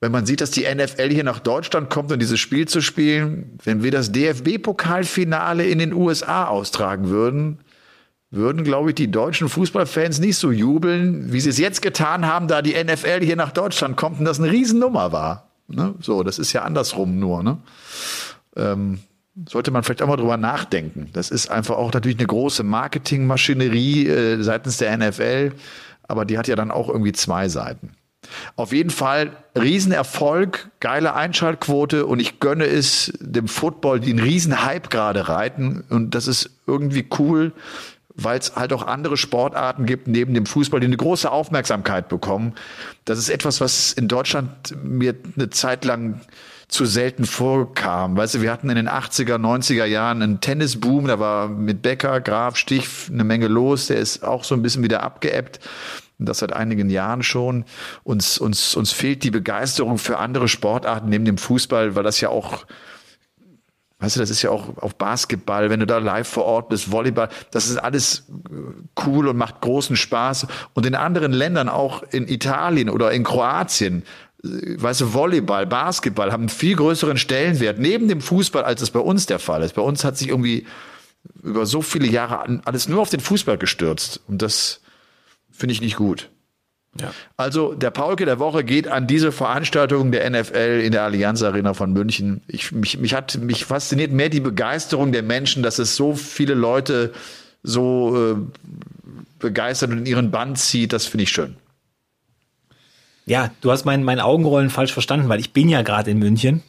wenn man sieht, dass die NFL hier nach Deutschland kommt, um dieses Spiel zu spielen, wenn wir das DFB-Pokalfinale in den USA austragen würden, würden, glaube ich, die deutschen Fußballfans nicht so jubeln, wie sie es jetzt getan haben, da die NFL hier nach Deutschland kommt und das eine Riesennummer war. Ne? So, das ist ja andersrum nur. Ne? Ähm, sollte man vielleicht auch mal drüber nachdenken. Das ist einfach auch natürlich eine große Marketingmaschinerie äh, seitens der NFL, aber die hat ja dann auch irgendwie zwei Seiten. Auf jeden Fall Riesenerfolg, geile Einschaltquote und ich gönne es dem Football, die einen Riesenhype gerade reiten und das ist irgendwie cool weil es halt auch andere Sportarten gibt neben dem Fußball, die eine große Aufmerksamkeit bekommen. Das ist etwas, was in Deutschland mir eine Zeit lang zu selten vorkam. Weißt du, wir hatten in den 80er, 90er Jahren einen Tennisboom, da war mit Becker, Graf, Stich eine Menge los, der ist auch so ein bisschen wieder abgeebbt. Und das seit einigen Jahren schon. Uns, uns, uns fehlt die Begeisterung für andere Sportarten neben dem Fußball, weil das ja auch Weißt du, das ist ja auch auf Basketball, wenn du da live vor Ort bist, Volleyball, das ist alles äh, cool und macht großen Spaß. Und in anderen Ländern, auch in Italien oder in Kroatien, äh, weißt du, Volleyball, Basketball haben einen viel größeren Stellenwert neben dem Fußball, als es bei uns der Fall ist. Bei uns hat sich irgendwie über so viele Jahre alles nur auf den Fußball gestürzt. Und das finde ich nicht gut. Ja. Also der Paulke der Woche geht an diese Veranstaltung der NFL in der Allianz Arena von München. Ich, mich, mich hat mich fasziniert mehr die Begeisterung der Menschen, dass es so viele Leute so äh, begeistert und in ihren Band zieht. Das finde ich schön. Ja, du hast mein, mein Augenrollen falsch verstanden, weil ich bin ja gerade in München.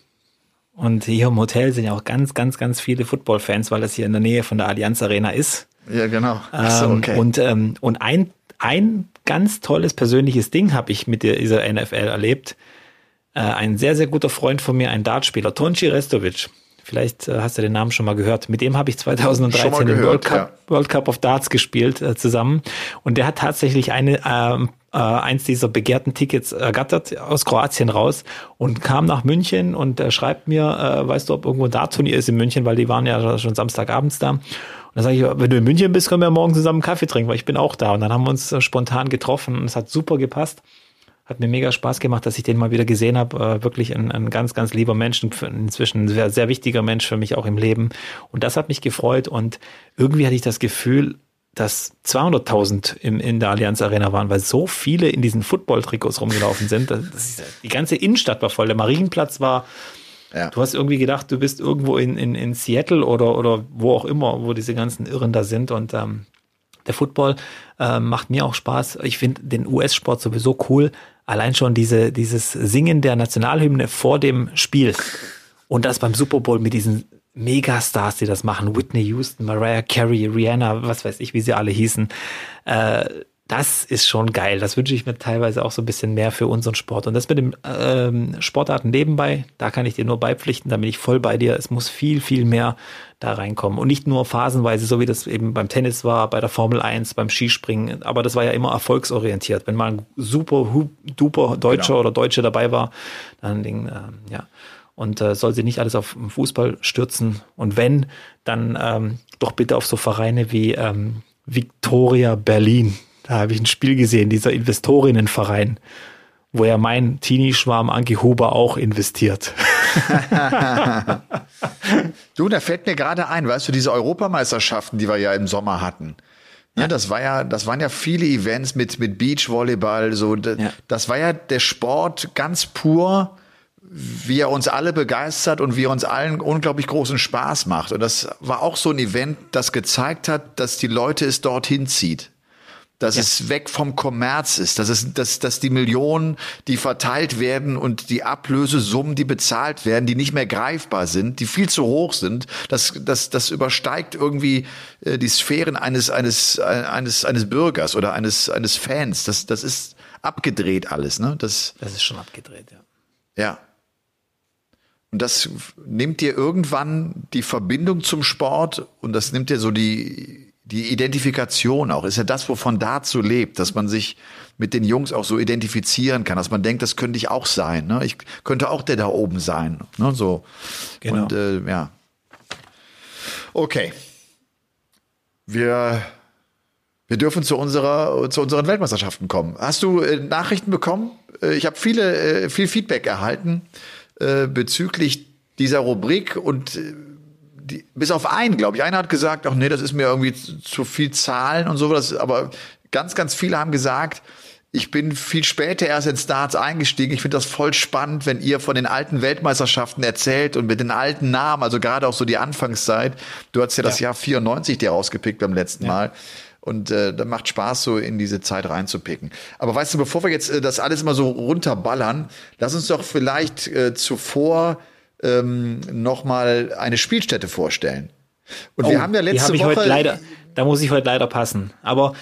Und hier im Hotel sind ja auch ganz, ganz, ganz viele Football-Fans, weil das hier in der Nähe von der Allianz Arena ist. Ja, genau. So, okay. ähm, und, ähm, und ein, ein ganz tolles persönliches Ding habe ich mit dieser NFL erlebt. Äh, ein sehr, sehr guter Freund von mir, ein Dartspieler, Tonci Restovic. Vielleicht äh, hast du den Namen schon mal gehört. Mit dem habe ich 2013 gehört, den World Cup, ja. World Cup of Darts gespielt äh, zusammen. Und der hat tatsächlich eine, ähm, äh, eins dieser begehrten Tickets ergattert aus Kroatien raus und kam nach München und äh, schreibt mir, äh, weißt du, ob irgendwo ein Dart-Turnier ist in München, weil die waren ja schon Samstagabends da dann sage ich, wenn du in München bist, können wir morgen zusammen Kaffee trinken, weil ich bin auch da. Und dann haben wir uns äh, spontan getroffen und es hat super gepasst. Hat mir mega Spaß gemacht, dass ich den mal wieder gesehen habe. Äh, wirklich ein, ein ganz, ganz lieber Mensch, inzwischen ein sehr, sehr wichtiger Mensch für mich auch im Leben. Und das hat mich gefreut und irgendwie hatte ich das Gefühl, dass 200.000 im, in der Allianz Arena waren, weil so viele in diesen Football-Trikots rumgelaufen sind. Das, das, die ganze Innenstadt war voll. Der Marienplatz war ja. Du hast irgendwie gedacht, du bist irgendwo in, in, in Seattle oder, oder wo auch immer, wo diese ganzen Irren da sind. Und ähm, der Football äh, macht mir auch Spaß. Ich finde den US-Sport sowieso cool. Allein schon diese, dieses Singen der Nationalhymne vor dem Spiel. Und das beim Super Bowl mit diesen Megastars, die das machen. Whitney Houston, Mariah Carey, Rihanna, was weiß ich, wie sie alle hießen. Äh, das ist schon geil. Das wünsche ich mir teilweise auch so ein bisschen mehr für unseren Sport. Und das mit dem ähm, Sportarten nebenbei, da kann ich dir nur beipflichten, da bin ich voll bei dir. Es muss viel, viel mehr da reinkommen. Und nicht nur phasenweise, so wie das eben beim Tennis war, bei der Formel 1, beim Skispringen. Aber das war ja immer erfolgsorientiert. Wenn mal ein super, duper Deutscher genau. oder Deutsche dabei war, dann Ding, äh, ja. Und äh, soll sie nicht alles auf Fußball stürzen. Und wenn, dann ähm, doch bitte auf so Vereine wie ähm, Victoria Berlin da habe ich ein Spiel gesehen, dieser Investorinnenverein, wo ja mein Teenie-Schwarm Anki Huber auch investiert. du, da fällt mir gerade ein, weißt du, diese Europameisterschaften, die wir ja im Sommer hatten. Ja, ja, das war ja, das waren ja viele Events mit, mit Beachvolleyball, so, das, ja. das war ja der Sport ganz pur, wie er uns alle begeistert und wie er uns allen unglaublich großen Spaß macht. Und das war auch so ein Event, das gezeigt hat, dass die Leute es dorthin zieht dass ja. es weg vom Kommerz ist, dass es, dass, dass die Millionen, die verteilt werden und die Ablösesummen, die bezahlt werden, die nicht mehr greifbar sind, die viel zu hoch sind, das, das, das übersteigt irgendwie äh, die Sphären eines, eines, eines, eines Bürgers oder eines, eines Fans. Das, das ist abgedreht alles, ne? Das, das ist schon abgedreht, ja. Ja. Und das nimmt dir irgendwann die Verbindung zum Sport und das nimmt dir so die die Identifikation auch, ist ja das, wovon dazu lebt, dass man sich mit den Jungs auch so identifizieren kann, dass man denkt, das könnte ich auch sein. Ne? Ich könnte auch der da oben sein. Ne? So. Genau. Und äh, ja. Okay. Wir, wir dürfen zu unserer, zu unseren Weltmeisterschaften kommen. Hast du äh, Nachrichten bekommen? Äh, ich habe viele, äh, viel Feedback erhalten äh, bezüglich dieser Rubrik und äh, die, bis auf einen, glaube ich. Einer hat gesagt, ach nee, das ist mir irgendwie zu, zu viel Zahlen und sowas. Aber ganz, ganz viele haben gesagt, ich bin viel später erst in Starts eingestiegen. Ich finde das voll spannend, wenn ihr von den alten Weltmeisterschaften erzählt und mit den alten Namen, also gerade auch so die Anfangszeit. Du hast ja, ja. das Jahr 94 dir rausgepickt beim letzten ja. Mal. Und äh, da macht Spaß, so in diese Zeit reinzupicken. Aber weißt du, bevor wir jetzt äh, das alles immer so runterballern, lass uns doch vielleicht äh, zuvor ähm, nochmal eine Spielstätte vorstellen. Und oh, wir haben ja letzte hab Woche. Leider, da muss ich heute leider passen. Aber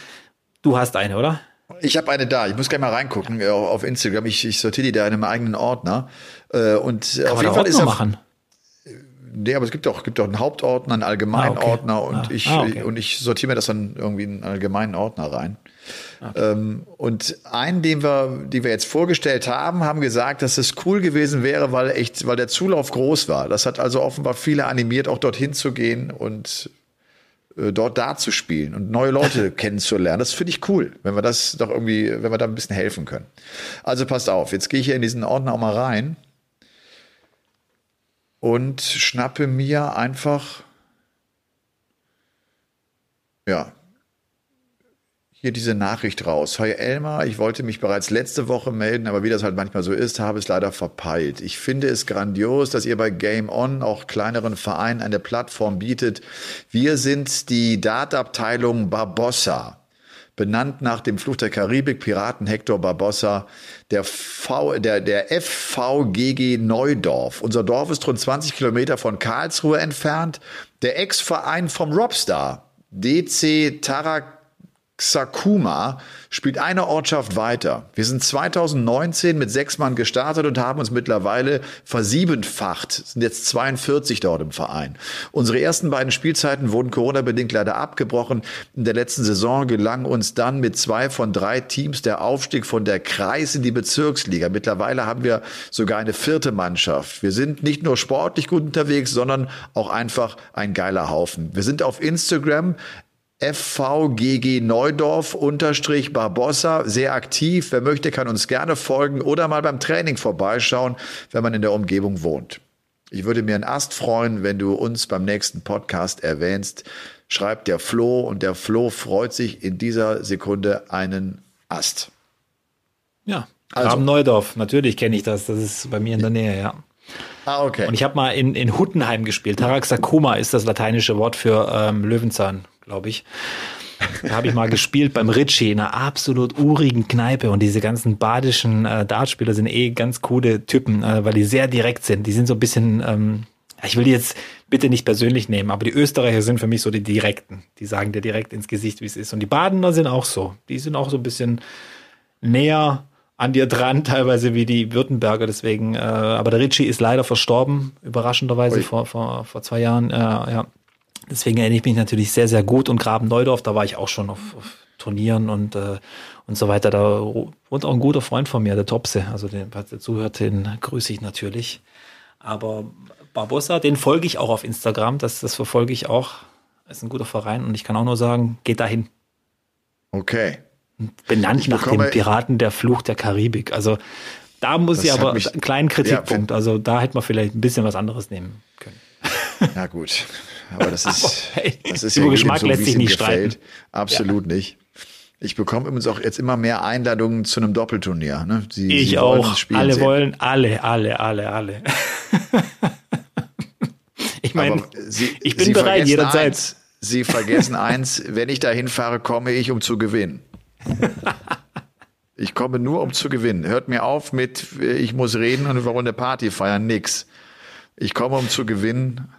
du hast eine, oder? Ich habe eine da. Ich muss gleich mal reingucken äh, auf Instagram. Ich, ich sortiere die da in einem eigenen Ordner. Äh, und Kann auf jeden Fall ist er, machen. Nee, aber es gibt auch, gibt einen Hauptordner, einen allgemeinen ah, okay. Ordner und ah, ich ah, okay. und ich sortiere mir das dann irgendwie in einen allgemeinen Ordner rein. Okay. Ähm, und einen, den wir, die wir jetzt vorgestellt haben, haben gesagt, dass es cool gewesen wäre, weil echt, weil der Zulauf groß war. Das hat also offenbar viele animiert, auch dorthin zu gehen und äh, dort da zu spielen und neue Leute kennenzulernen. Das finde ich cool, wenn wir das doch irgendwie, wenn wir da ein bisschen helfen können. Also passt auf, jetzt gehe ich hier in diesen Ordner auch mal rein und schnappe mir einfach, ja, hier diese Nachricht raus. Hi Elmar, ich wollte mich bereits letzte Woche melden, aber wie das halt manchmal so ist, habe es leider verpeilt. Ich finde es grandios, dass ihr bei Game On auch kleineren Vereinen eine Plattform bietet. Wir sind die Databteilung Barbossa benannt nach dem Fluch der Karibik, Piraten Hector Barbossa, der, v, der, der FVGG Neudorf. Unser Dorf ist rund 20 Kilometer von Karlsruhe entfernt. Der Ex-Verein vom Robstar, DC Tarak Sakuma spielt eine Ortschaft weiter. Wir sind 2019 mit sechs Mann gestartet und haben uns mittlerweile versiebenfacht. Sind jetzt 42 dort im Verein. Unsere ersten beiden Spielzeiten wurden Corona-bedingt leider abgebrochen. In der letzten Saison gelang uns dann mit zwei von drei Teams der Aufstieg von der Kreis in die Bezirksliga. Mittlerweile haben wir sogar eine vierte Mannschaft. Wir sind nicht nur sportlich gut unterwegs, sondern auch einfach ein geiler Haufen. Wir sind auf Instagram FVGG Neudorf unterstrich Barbossa sehr aktiv. Wer möchte, kann uns gerne folgen oder mal beim Training vorbeischauen, wenn man in der Umgebung wohnt. Ich würde mir einen Ast freuen, wenn du uns beim nächsten Podcast erwähnst. Schreibt der Flo und der Flo freut sich in dieser Sekunde einen Ast. Ja, also Neudorf, natürlich kenne ich das. Das ist bei mir in der Nähe, ja. Ah, okay. Und ich habe mal in, in Huttenheim gespielt. Taraxacoma ist das lateinische Wort für ähm, Löwenzahn glaube ich. Da habe ich mal gespielt beim Ritchie in einer absolut urigen Kneipe und diese ganzen badischen äh, Dartspieler sind eh ganz coole Typen, äh, weil die sehr direkt sind. Die sind so ein bisschen, ähm, ich will die jetzt bitte nicht persönlich nehmen, aber die Österreicher sind für mich so die Direkten. Die sagen dir direkt ins Gesicht, wie es ist. Und die Badener sind auch so. Die sind auch so ein bisschen näher an dir dran, teilweise wie die Württemberger. Deswegen, äh, aber der Ritchie ist leider verstorben, überraschenderweise vor, vor, vor zwei Jahren. Äh, ja. Deswegen erinnere ich mich natürlich sehr, sehr gut. Und Graben Neudorf, da war ich auch schon auf, auf Turnieren und, äh, und so weiter. Da wohnt auch ein guter Freund von mir, der Topse. Also den, der zuhört, den grüße ich natürlich. Aber Barbossa, den folge ich auch auf Instagram. Das, das verfolge ich auch. ist ein guter Verein und ich kann auch nur sagen, geht dahin. Okay. Benannt nach dem Piraten der Fluch der Karibik. Also da muss ich aber mich, einen kleinen Kritikpunkt. Ja, also da hätte man vielleicht ein bisschen was anderes nehmen. Ja gut, aber das ist, aber hey, das ist ja Geschmack so, lässt sich nicht gefällt. streiten. Absolut ja. nicht. Ich bekomme übrigens auch jetzt immer mehr Einladungen zu einem Doppelturnier. Ne? Sie, ich Sie auch. Alle sehen. wollen, alle, alle, alle, alle. ich meine, ich bin Sie bereit jederzeit. Eins, Sie vergessen eins, wenn ich da hinfahre, komme ich, um zu gewinnen. Ich komme nur, um zu gewinnen. Hört mir auf mit, ich muss reden und wir wollen eine Party feiern. Nix. Ich komme, um zu gewinnen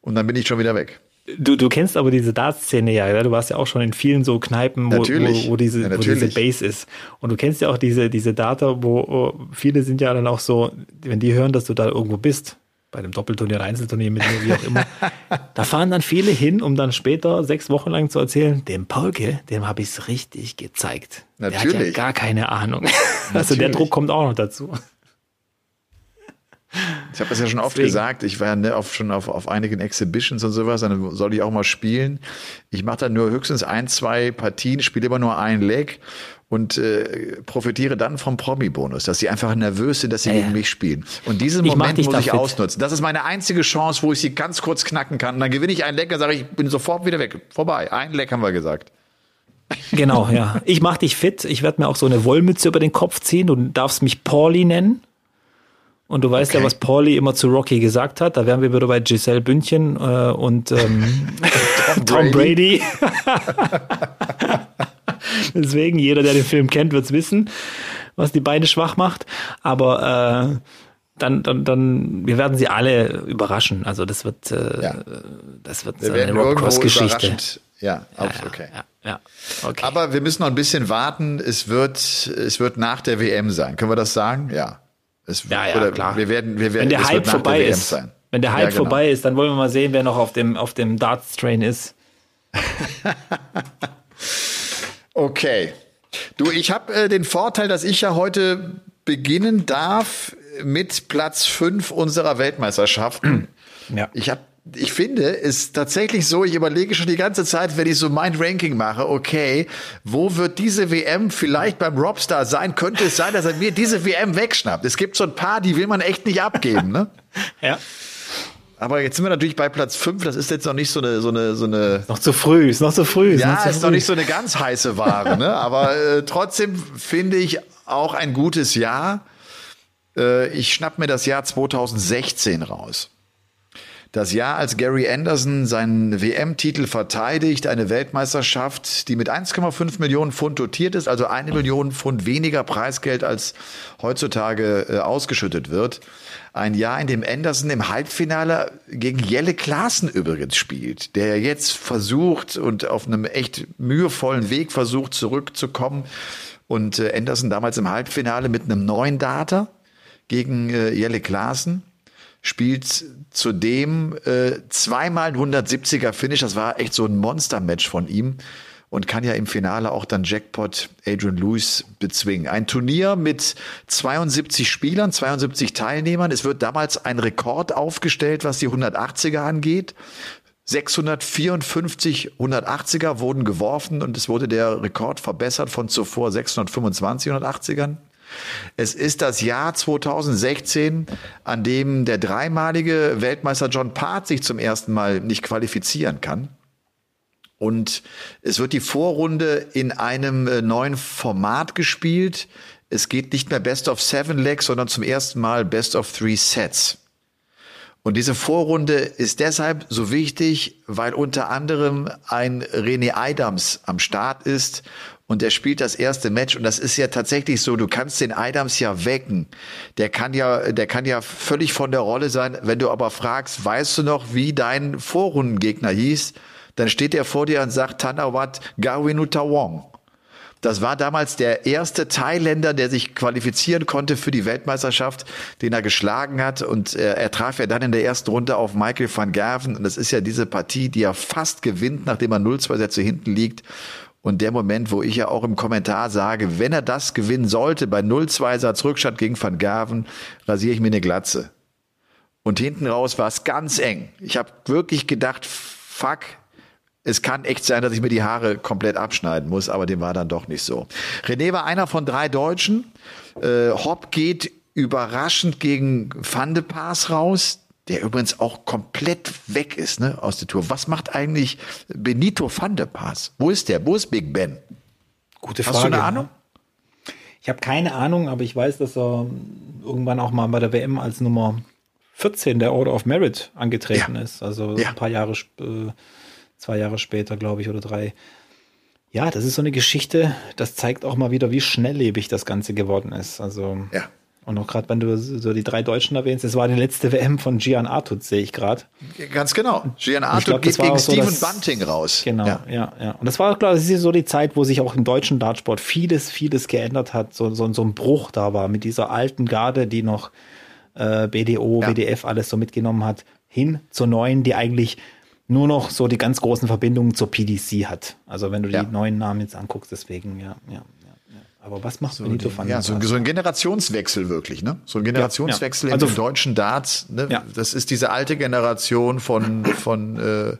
und dann bin ich schon wieder weg. Du, du kennst aber diese Dart-Szene ja, ja, du warst ja auch schon in vielen so Kneipen, wo, wo, wo, diese, ja, wo diese Base ist. Und du kennst ja auch diese, diese Data, wo viele sind ja dann auch so, wenn die hören, dass du da irgendwo bist, bei dem Doppelturnier, Einzelturnier mit mir, wie auch immer, da fahren dann viele hin, um dann später sechs Wochen lang zu erzählen, dem Paulke, dem habe ich es richtig gezeigt. Natürlich. Der hat ja gar keine Ahnung. also der Druck kommt auch noch dazu. Ich habe das ja schon oft Deswegen. gesagt, ich war ja ne, auf, schon auf, auf einigen Exhibitions und sowas, dann soll ich auch mal spielen. Ich mache dann nur höchstens ein, zwei Partien, spiele immer nur ein Leg und äh, profitiere dann vom Promi-Bonus, dass sie einfach nervös sind, dass sie ja, gegen mich spielen. Und diesen ich Moment muss ich fit. ausnutzen. Das ist meine einzige Chance, wo ich sie ganz kurz knacken kann. Und dann gewinne ich ein Leg und sage ich, bin sofort wieder weg. Vorbei. Ein Leg haben wir gesagt. Genau, ja. Ich mache dich fit. Ich werde mir auch so eine Wollmütze über den Kopf ziehen. Du darfst mich Pauli nennen. Und du weißt okay. ja, was Pauli immer zu Rocky gesagt hat. Da wären wir wieder bei Giselle Bündchen äh, und ähm, Tom Brady. Deswegen, jeder, der den Film kennt, wird es wissen, was die Beine schwach macht. Aber äh, dann, dann, dann, wir werden sie alle überraschen. Also das wird, äh, ja. das wird wir eine Rock-Cross-Geschichte. Ja, okay. Ja, ja, okay. Aber wir müssen noch ein bisschen warten. Es wird, es wird nach der WM sein. Können wir das sagen? Ja. Es, Ja, ja, oder klar. Wir werden, wir werden, Wenn der Hype vorbei der ist, sein. wenn der Hype Ja, genau. vorbei ist, dann wollen wir mal sehen, wer noch auf dem, auf dem Darts-Train ist. Okay. Du, ich habe äh, den Vorteil, dass ich ja heute beginnen darf mit Platz 5 unserer Weltmeisterschaften. Ja. Ich habe ich finde, es ist tatsächlich so, ich überlege schon die ganze Zeit, wenn ich so mein Ranking mache, okay, wo wird diese WM vielleicht beim Robstar sein? Könnte es sein, dass er mir diese WM wegschnappt? Es gibt so ein paar, die will man echt nicht abgeben, ne? Ja. Aber jetzt sind wir natürlich bei Platz 5, das ist jetzt noch nicht so eine, so eine, so eine, Noch zu früh, ist noch zu früh. Ist noch ja, zu ist früh. noch nicht so eine ganz heiße Ware, ne? Aber äh, trotzdem finde ich auch ein gutes Jahr. Äh, ich schnapp mir das Jahr 2016 raus. Das Jahr, als Gary Anderson seinen WM-Titel verteidigt, eine Weltmeisterschaft, die mit 1,5 Millionen Pfund dotiert ist, also eine Million Pfund weniger Preisgeld als heutzutage äh, ausgeschüttet wird. Ein Jahr, in dem Anderson im Halbfinale gegen Jelle Klaassen übrigens spielt, der jetzt versucht und auf einem echt mühevollen Weg versucht zurückzukommen. Und äh, Anderson damals im Halbfinale mit einem neuen Data gegen äh, Jelle Klaassen spielt zudem äh, zweimal ein 170er Finish. Das war echt so ein Monster-Match von ihm und kann ja im Finale auch dann Jackpot Adrian Lewis bezwingen. Ein Turnier mit 72 Spielern, 72 Teilnehmern. Es wird damals ein Rekord aufgestellt, was die 180er angeht. 654 180er wurden geworfen und es wurde der Rekord verbessert von zuvor 625 180ern. Es ist das Jahr 2016, an dem der dreimalige Weltmeister John Part sich zum ersten Mal nicht qualifizieren kann. Und es wird die Vorrunde in einem äh, neuen Format gespielt. Es geht nicht mehr Best of Seven Legs, sondern zum ersten Mal Best of Three Sets. Und diese Vorrunde ist deshalb so wichtig, weil unter anderem ein René Adams am Start ist und der spielt das erste Match und das ist ja tatsächlich so, du kannst den Adams ja wecken. Der kann ja, der kann ja völlig von der Rolle sein. Wenn du aber fragst, weißt du noch, wie dein Vorrundengegner hieß, dann steht er vor dir und sagt Tanawat Gawinutawong. Das war damals der erste Thailänder, der sich qualifizieren konnte für die Weltmeisterschaft, den er geschlagen hat. Und er, er traf ja dann in der ersten Runde auf Michael van Gerven. Und das ist ja diese Partie, die er fast gewinnt, nachdem er 0-2 Sätze hinten liegt. Und der Moment, wo ich ja auch im Kommentar sage, wenn er das gewinnen sollte, bei 0-2 Satz Rückstand gegen Van Gerven, rasiere ich mir eine Glatze. Und hinten raus war es ganz eng. Ich habe wirklich gedacht, fuck, es kann echt sein, dass ich mir die Haare komplett abschneiden muss, aber dem war dann doch nicht so. René war einer von drei Deutschen. Äh, Hopp geht überraschend gegen Van de Paas raus, der übrigens auch komplett weg ist ne, aus der Tour. Was macht eigentlich Benito Van de Paas? Wo ist der? Wo ist Big Ben? Gute Hast du eine Ahnung? Ich habe keine Ahnung, aber ich weiß, dass er irgendwann auch mal bei der WM als Nummer 14 der Order of Merit angetreten Ja. ist. Also Ja. ein paar Jahre, äh, zwei Jahre später, glaube ich, oder drei. Ja, das ist so eine Geschichte, das zeigt auch mal wieder, wie schnelllebig das Ganze geworden ist. Also, Ja. Und auch gerade, wenn du so die drei Deutschen erwähnst, es war die letzte WM von Gian Artut, sehe ich gerade. Ganz genau. Gian glaub, das geht gegen so Stephen das- Bunting raus. Genau, Ja. ja, ja. Und das war, glaube ich, so die Zeit, wo sich auch im deutschen Dartsport vieles, vieles geändert hat. So, so, so ein Bruch da war mit dieser alten Garde, die noch äh, BDO, Ja. WDF alles so mitgenommen hat, hin zur neuen, die eigentlich nur noch so die ganz großen Verbindungen zur PDC hat. Also wenn du Ja. die neuen Namen jetzt anguckst, deswegen, ja. ja. Aber was macht Benito van Ja, so, so ein Generationswechsel wirklich, ne? So ein Generationswechsel ja. Also- in den deutschen Darts. Ne? Ja. Das ist diese alte Generation von von äh,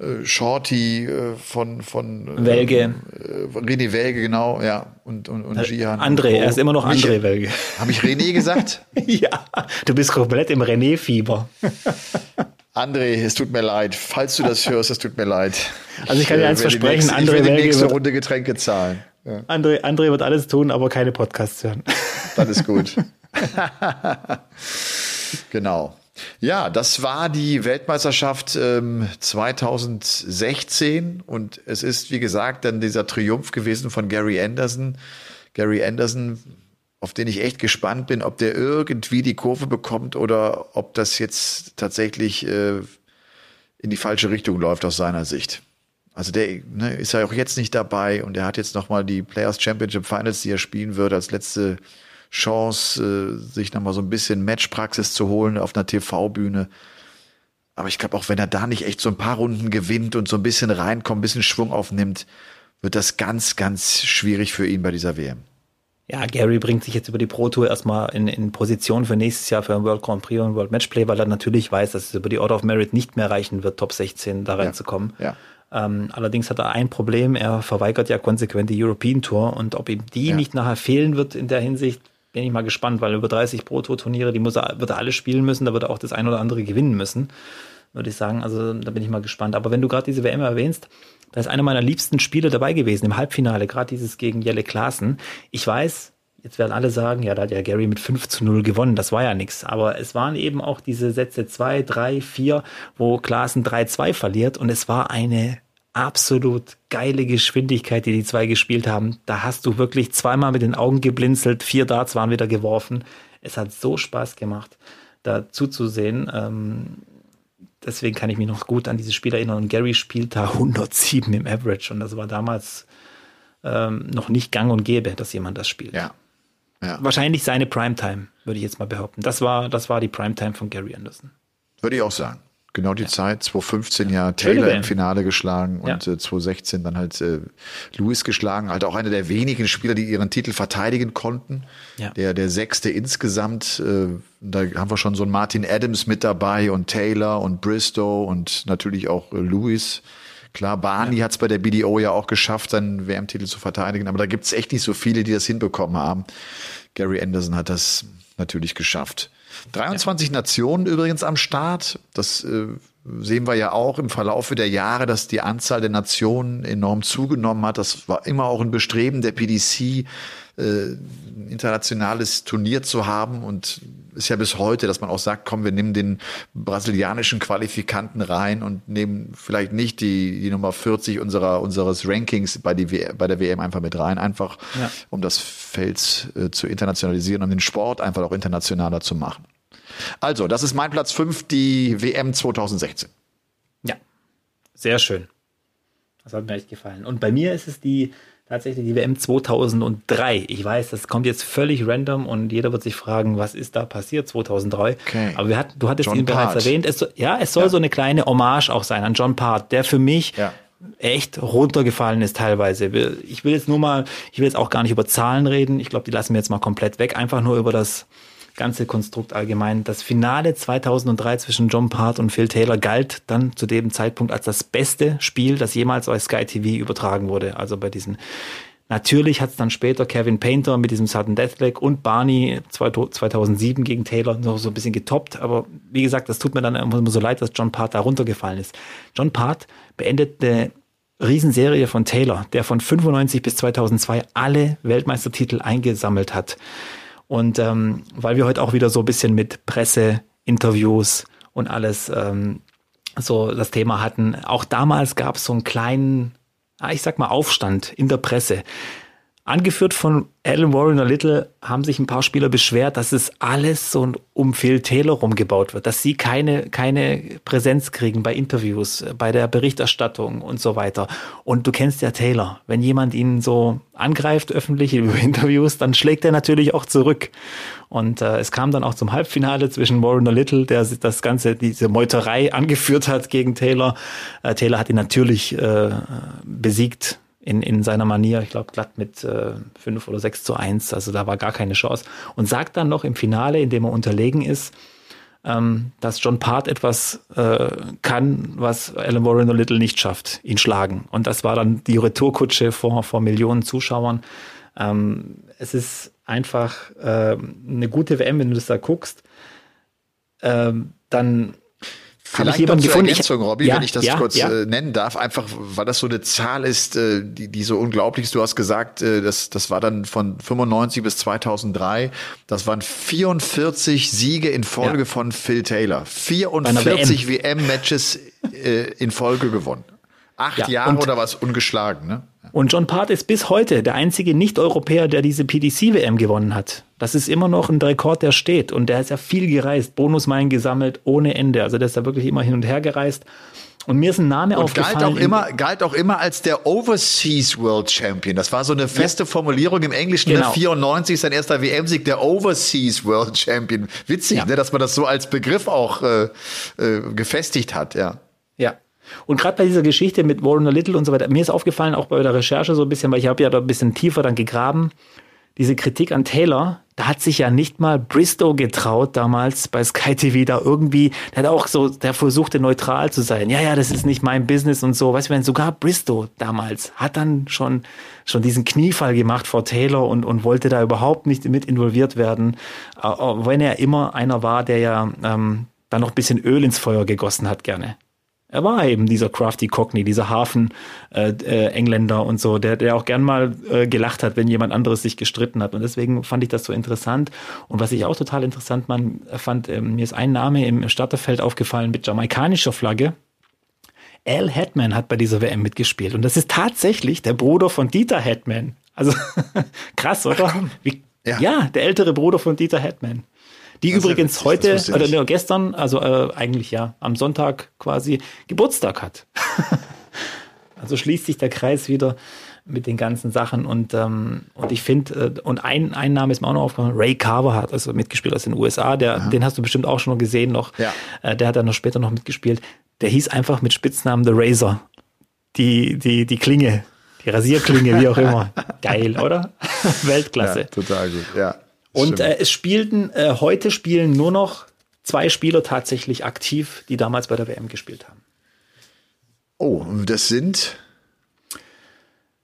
äh, Shorty, äh, von von äh, Welge. äh, René Welge, genau, ja, und und, und Gian. André, er ist immer noch André Welge. Habe ich René gesagt? ja, du bist komplett im René-Fieber. André, es tut mir leid. Falls du das hörst, es tut mir leid. Also ich kann dir eins versprechen, André ich werde die Welge nächste Runde Getränke zahlen. Ja, André, André wird alles tun, aber keine Podcasts hören. dann ist gut. genau. Ja, das war die Weltmeisterschaft ähm, 2016 und es ist, wie gesagt, dann dieser Triumph gewesen von Gary Anderson. Gary Anderson, auf den ich echt gespannt bin, ob der irgendwie die Kurve bekommt oder ob das jetzt tatsächlich äh, in die falsche Richtung läuft aus seiner Sicht. Also der ne, ist ja auch jetzt nicht dabei und er hat jetzt nochmal die Players Championship Finals, die er spielen wird, als letzte Chance, äh, sich nochmal so ein bisschen Matchpraxis zu holen auf einer TV-Bühne. Aber ich glaube, auch wenn er da nicht echt so ein paar Runden gewinnt und so ein bisschen reinkommt, ein bisschen Schwung aufnimmt, wird das ganz, ganz schwierig für ihn bei dieser WM. Ja, Gary bringt sich jetzt über die Pro Tour erstmal in, in Position für nächstes Jahr für ein World Grand Prix und World Matchplay, weil er natürlich weiß, dass es über die Order of Merit nicht mehr reichen wird, Top 16 da reinzukommen. Ja. ja. Ähm, allerdings hat er ein Problem, er verweigert ja konsequent die European Tour und ob ihm die ja. nicht nachher fehlen wird in der Hinsicht, bin ich mal gespannt, weil über 30 Pro Tour Turniere, die muss er, wird er alle spielen müssen, da wird er auch das ein oder andere gewinnen müssen, würde ich sagen. Also da bin ich mal gespannt. Aber wenn du gerade diese WM erwähnst, da ist einer meiner liebsten Spiele dabei gewesen im Halbfinale, gerade dieses gegen Jelle Klaassen. Ich weiß, Jetzt werden alle sagen, ja, da hat ja Gary mit 5 zu 0 gewonnen. Das war ja nichts. Aber es waren eben auch diese Sätze 2, 3, 4, wo Klaassen 3-2 verliert. Und es war eine absolut geile Geschwindigkeit, die die zwei gespielt haben. Da hast du wirklich zweimal mit den Augen geblinzelt, vier Darts waren wieder geworfen. Es hat so Spaß gemacht, da zuzusehen. Ähm, deswegen kann ich mich noch gut an dieses Spiel erinnern. Und Gary spielt da 107 im Average. Und das war damals ähm, noch nicht gang und gäbe, dass jemand das spielt. Ja, ja. Wahrscheinlich seine Primetime, würde ich jetzt mal behaupten. Das war, das war die Primetime von Gary Anderson. Würde ich auch sagen. Genau die ja. Zeit, 2015 ja Taylor im Finale geschlagen und ja. äh, 2016 dann halt äh, Lewis geschlagen. Halt auch einer der wenigen Spieler, die ihren Titel verteidigen konnten. Ja. Der, der sechste insgesamt. Äh, da haben wir schon so einen Martin Adams mit dabei und Taylor und Bristow und natürlich auch äh, Lewis. Klar, Barney ja. hat es bei der BDO ja auch geschafft, seinen WM-Titel zu verteidigen, aber da gibt es echt nicht so viele, die das hinbekommen haben. Gary Anderson hat das natürlich geschafft. 23 ja. Nationen übrigens am Start. Das äh, sehen wir ja auch im Verlauf der Jahre, dass die Anzahl der Nationen enorm zugenommen hat. Das war immer auch ein Bestreben der PDC, äh, ein internationales Turnier zu haben und ist ja bis heute, dass man auch sagt, komm, wir nehmen den brasilianischen Qualifikanten rein und nehmen vielleicht nicht die, die Nummer 40 unserer, unseres Rankings bei, die, bei der WM einfach mit rein, einfach ja. um das Feld äh, zu internationalisieren, um den Sport einfach auch internationaler zu machen. Also, das ist mein Platz 5, die WM 2016. Ja, sehr schön. Das hat mir echt gefallen. Und bei mir ist es die tatsächlich die WM 2003. Ich weiß, das kommt jetzt völlig random und jeder wird sich fragen, was ist da passiert 2003. Okay. Aber wir hatten, du hattest John ihn bereits Part. erwähnt. Es, ja, es soll ja. so eine kleine Hommage auch sein an John Part, der für mich ja. echt runtergefallen ist teilweise. Ich will jetzt nur mal, ich will jetzt auch gar nicht über Zahlen reden. Ich glaube, die lassen wir jetzt mal komplett weg. Einfach nur über das ganze Konstrukt allgemein. Das Finale 2003 zwischen John Part und Phil Taylor galt dann zu dem Zeitpunkt als das beste Spiel, das jemals bei Sky TV übertragen wurde. Also bei diesen Natürlich hat es dann später Kevin Painter mit diesem Sudden Deathleg und Barney 2007 gegen Taylor noch so ein bisschen getoppt. Aber wie gesagt, das tut mir dann immer so leid, dass John Part da runtergefallen ist. John Part beendet eine Riesenserie von Taylor, der von 95 bis 2002 alle Weltmeistertitel eingesammelt hat. Und ähm, weil wir heute auch wieder so ein bisschen mit Presse, Interviews und alles ähm, so das Thema hatten, auch damals gab es so einen kleinen, ah, ich sag mal, Aufstand in der Presse. Angeführt von Alan Warren Little haben sich ein paar Spieler beschwert, dass es alles so um Phil Taylor rumgebaut wird, dass sie keine, keine Präsenz kriegen bei Interviews, bei der Berichterstattung und so weiter. Und du kennst ja Taylor. Wenn jemand ihn so angreift öffentlich über Interviews, dann schlägt er natürlich auch zurück. Und äh, es kam dann auch zum Halbfinale zwischen Warren Little, der das Ganze, diese Meuterei angeführt hat gegen Taylor. Äh, Taylor hat ihn natürlich äh, besiegt in, in seiner Manier, ich glaube glatt mit äh, 5 oder 6 zu 1, also da war gar keine Chance. Und sagt dann noch im Finale, in dem er unterlegen ist, ähm, dass John Part etwas äh, kann, was Alan Warren Little nicht schafft, ihn schlagen. Und das war dann die Retourkutsche vor, vor Millionen Zuschauern. Ähm, es ist einfach äh, eine gute WM, wenn du das da guckst. Ähm, dann Vielleicht ich jemanden gefunden. Ergänzung, Robby, ja, wenn ich das ja, kurz ja. Äh, nennen darf, einfach weil das so eine Zahl ist, äh, die, die so unglaublich ist. Du hast gesagt, äh, das, das war dann von 95 bis 2003. Das waren 44 Siege in Folge von Phil Taylor. 44 WM-Matches WM äh, in Folge gewonnen. Acht Jahre oder was ungeschlagen, ne? Und John Part ist bis heute der einzige Nicht-Europäer, der diese PDC-WM gewonnen hat. Das ist immer noch ein Rekord, der steht. Und der ist ja viel gereist, Bonusmeilen gesammelt ohne Ende. Also der ist ja wirklich immer hin und her gereist. Und mir ist ein Name und aufgefallen. Galt auch, immer, galt auch immer als der Overseas World Champion. Das war so eine feste. Formulierung im Englischen. Genau. 94 sein erster WM-Sieg, der Overseas World Champion. Witzig, ja. ne, dass man das so als Begriff auch äh, äh, gefestigt hat, ja. Und gerade bei dieser Geschichte mit Warren Little und so weiter, mir ist aufgefallen, auch bei der Recherche so ein bisschen, weil ich habe ja da ein bisschen tiefer dann gegraben, diese Kritik an Taylor, da hat sich ja nicht mal Bristow getraut damals bei Sky TV da irgendwie, der hat auch so, der versuchte neutral zu sein. Ja, ja, das ist nicht mein Business und so. Weißt du, wenn sogar Bristow damals hat dann schon, schon diesen Kniefall gemacht vor Taylor und, und wollte da überhaupt nicht mit involviert werden. Wenn er immer einer war, der ja ähm, da noch ein bisschen Öl ins Feuer gegossen hat gerne. Er war eben dieser Crafty Cockney, dieser Hafen-Engländer äh, äh, und so, der, der auch gern mal äh, gelacht hat, wenn jemand anderes sich gestritten hat. Und deswegen fand ich das so interessant. Und was ich auch total interessant man, fand, äh, mir ist ein Name im Starterfeld aufgefallen mit jamaikanischer Flagge. Al Hetman hat bei dieser WM mitgespielt. Und das ist tatsächlich der Bruder von Dieter Hetman. Also krass, oder? Wie, ja. ja, der ältere Bruder von Dieter Hetman. Die das übrigens heute, oder nee, gestern, also äh, eigentlich ja, am Sonntag quasi Geburtstag hat. also schließt sich der Kreis wieder mit den ganzen Sachen und ähm, und ich finde äh, und ein, ein Name ist mir auch noch aufgefallen Ray Carver hat also mitgespielt aus den USA der ja. den hast du bestimmt auch schon noch gesehen noch. Ja. äh, der hat dann noch später noch mitgespielt. Der hieß einfach mit Spitznamen The Razor. Die die die Klinge die Rasierklinge wie auch immer. Geil oder? Weltklasse. Ja, total gut ja und äh, es spielten, äh, heute spielen nur noch zwei Spieler tatsächlich aktiv, die damals bei der WM gespielt haben. Oh, das sind.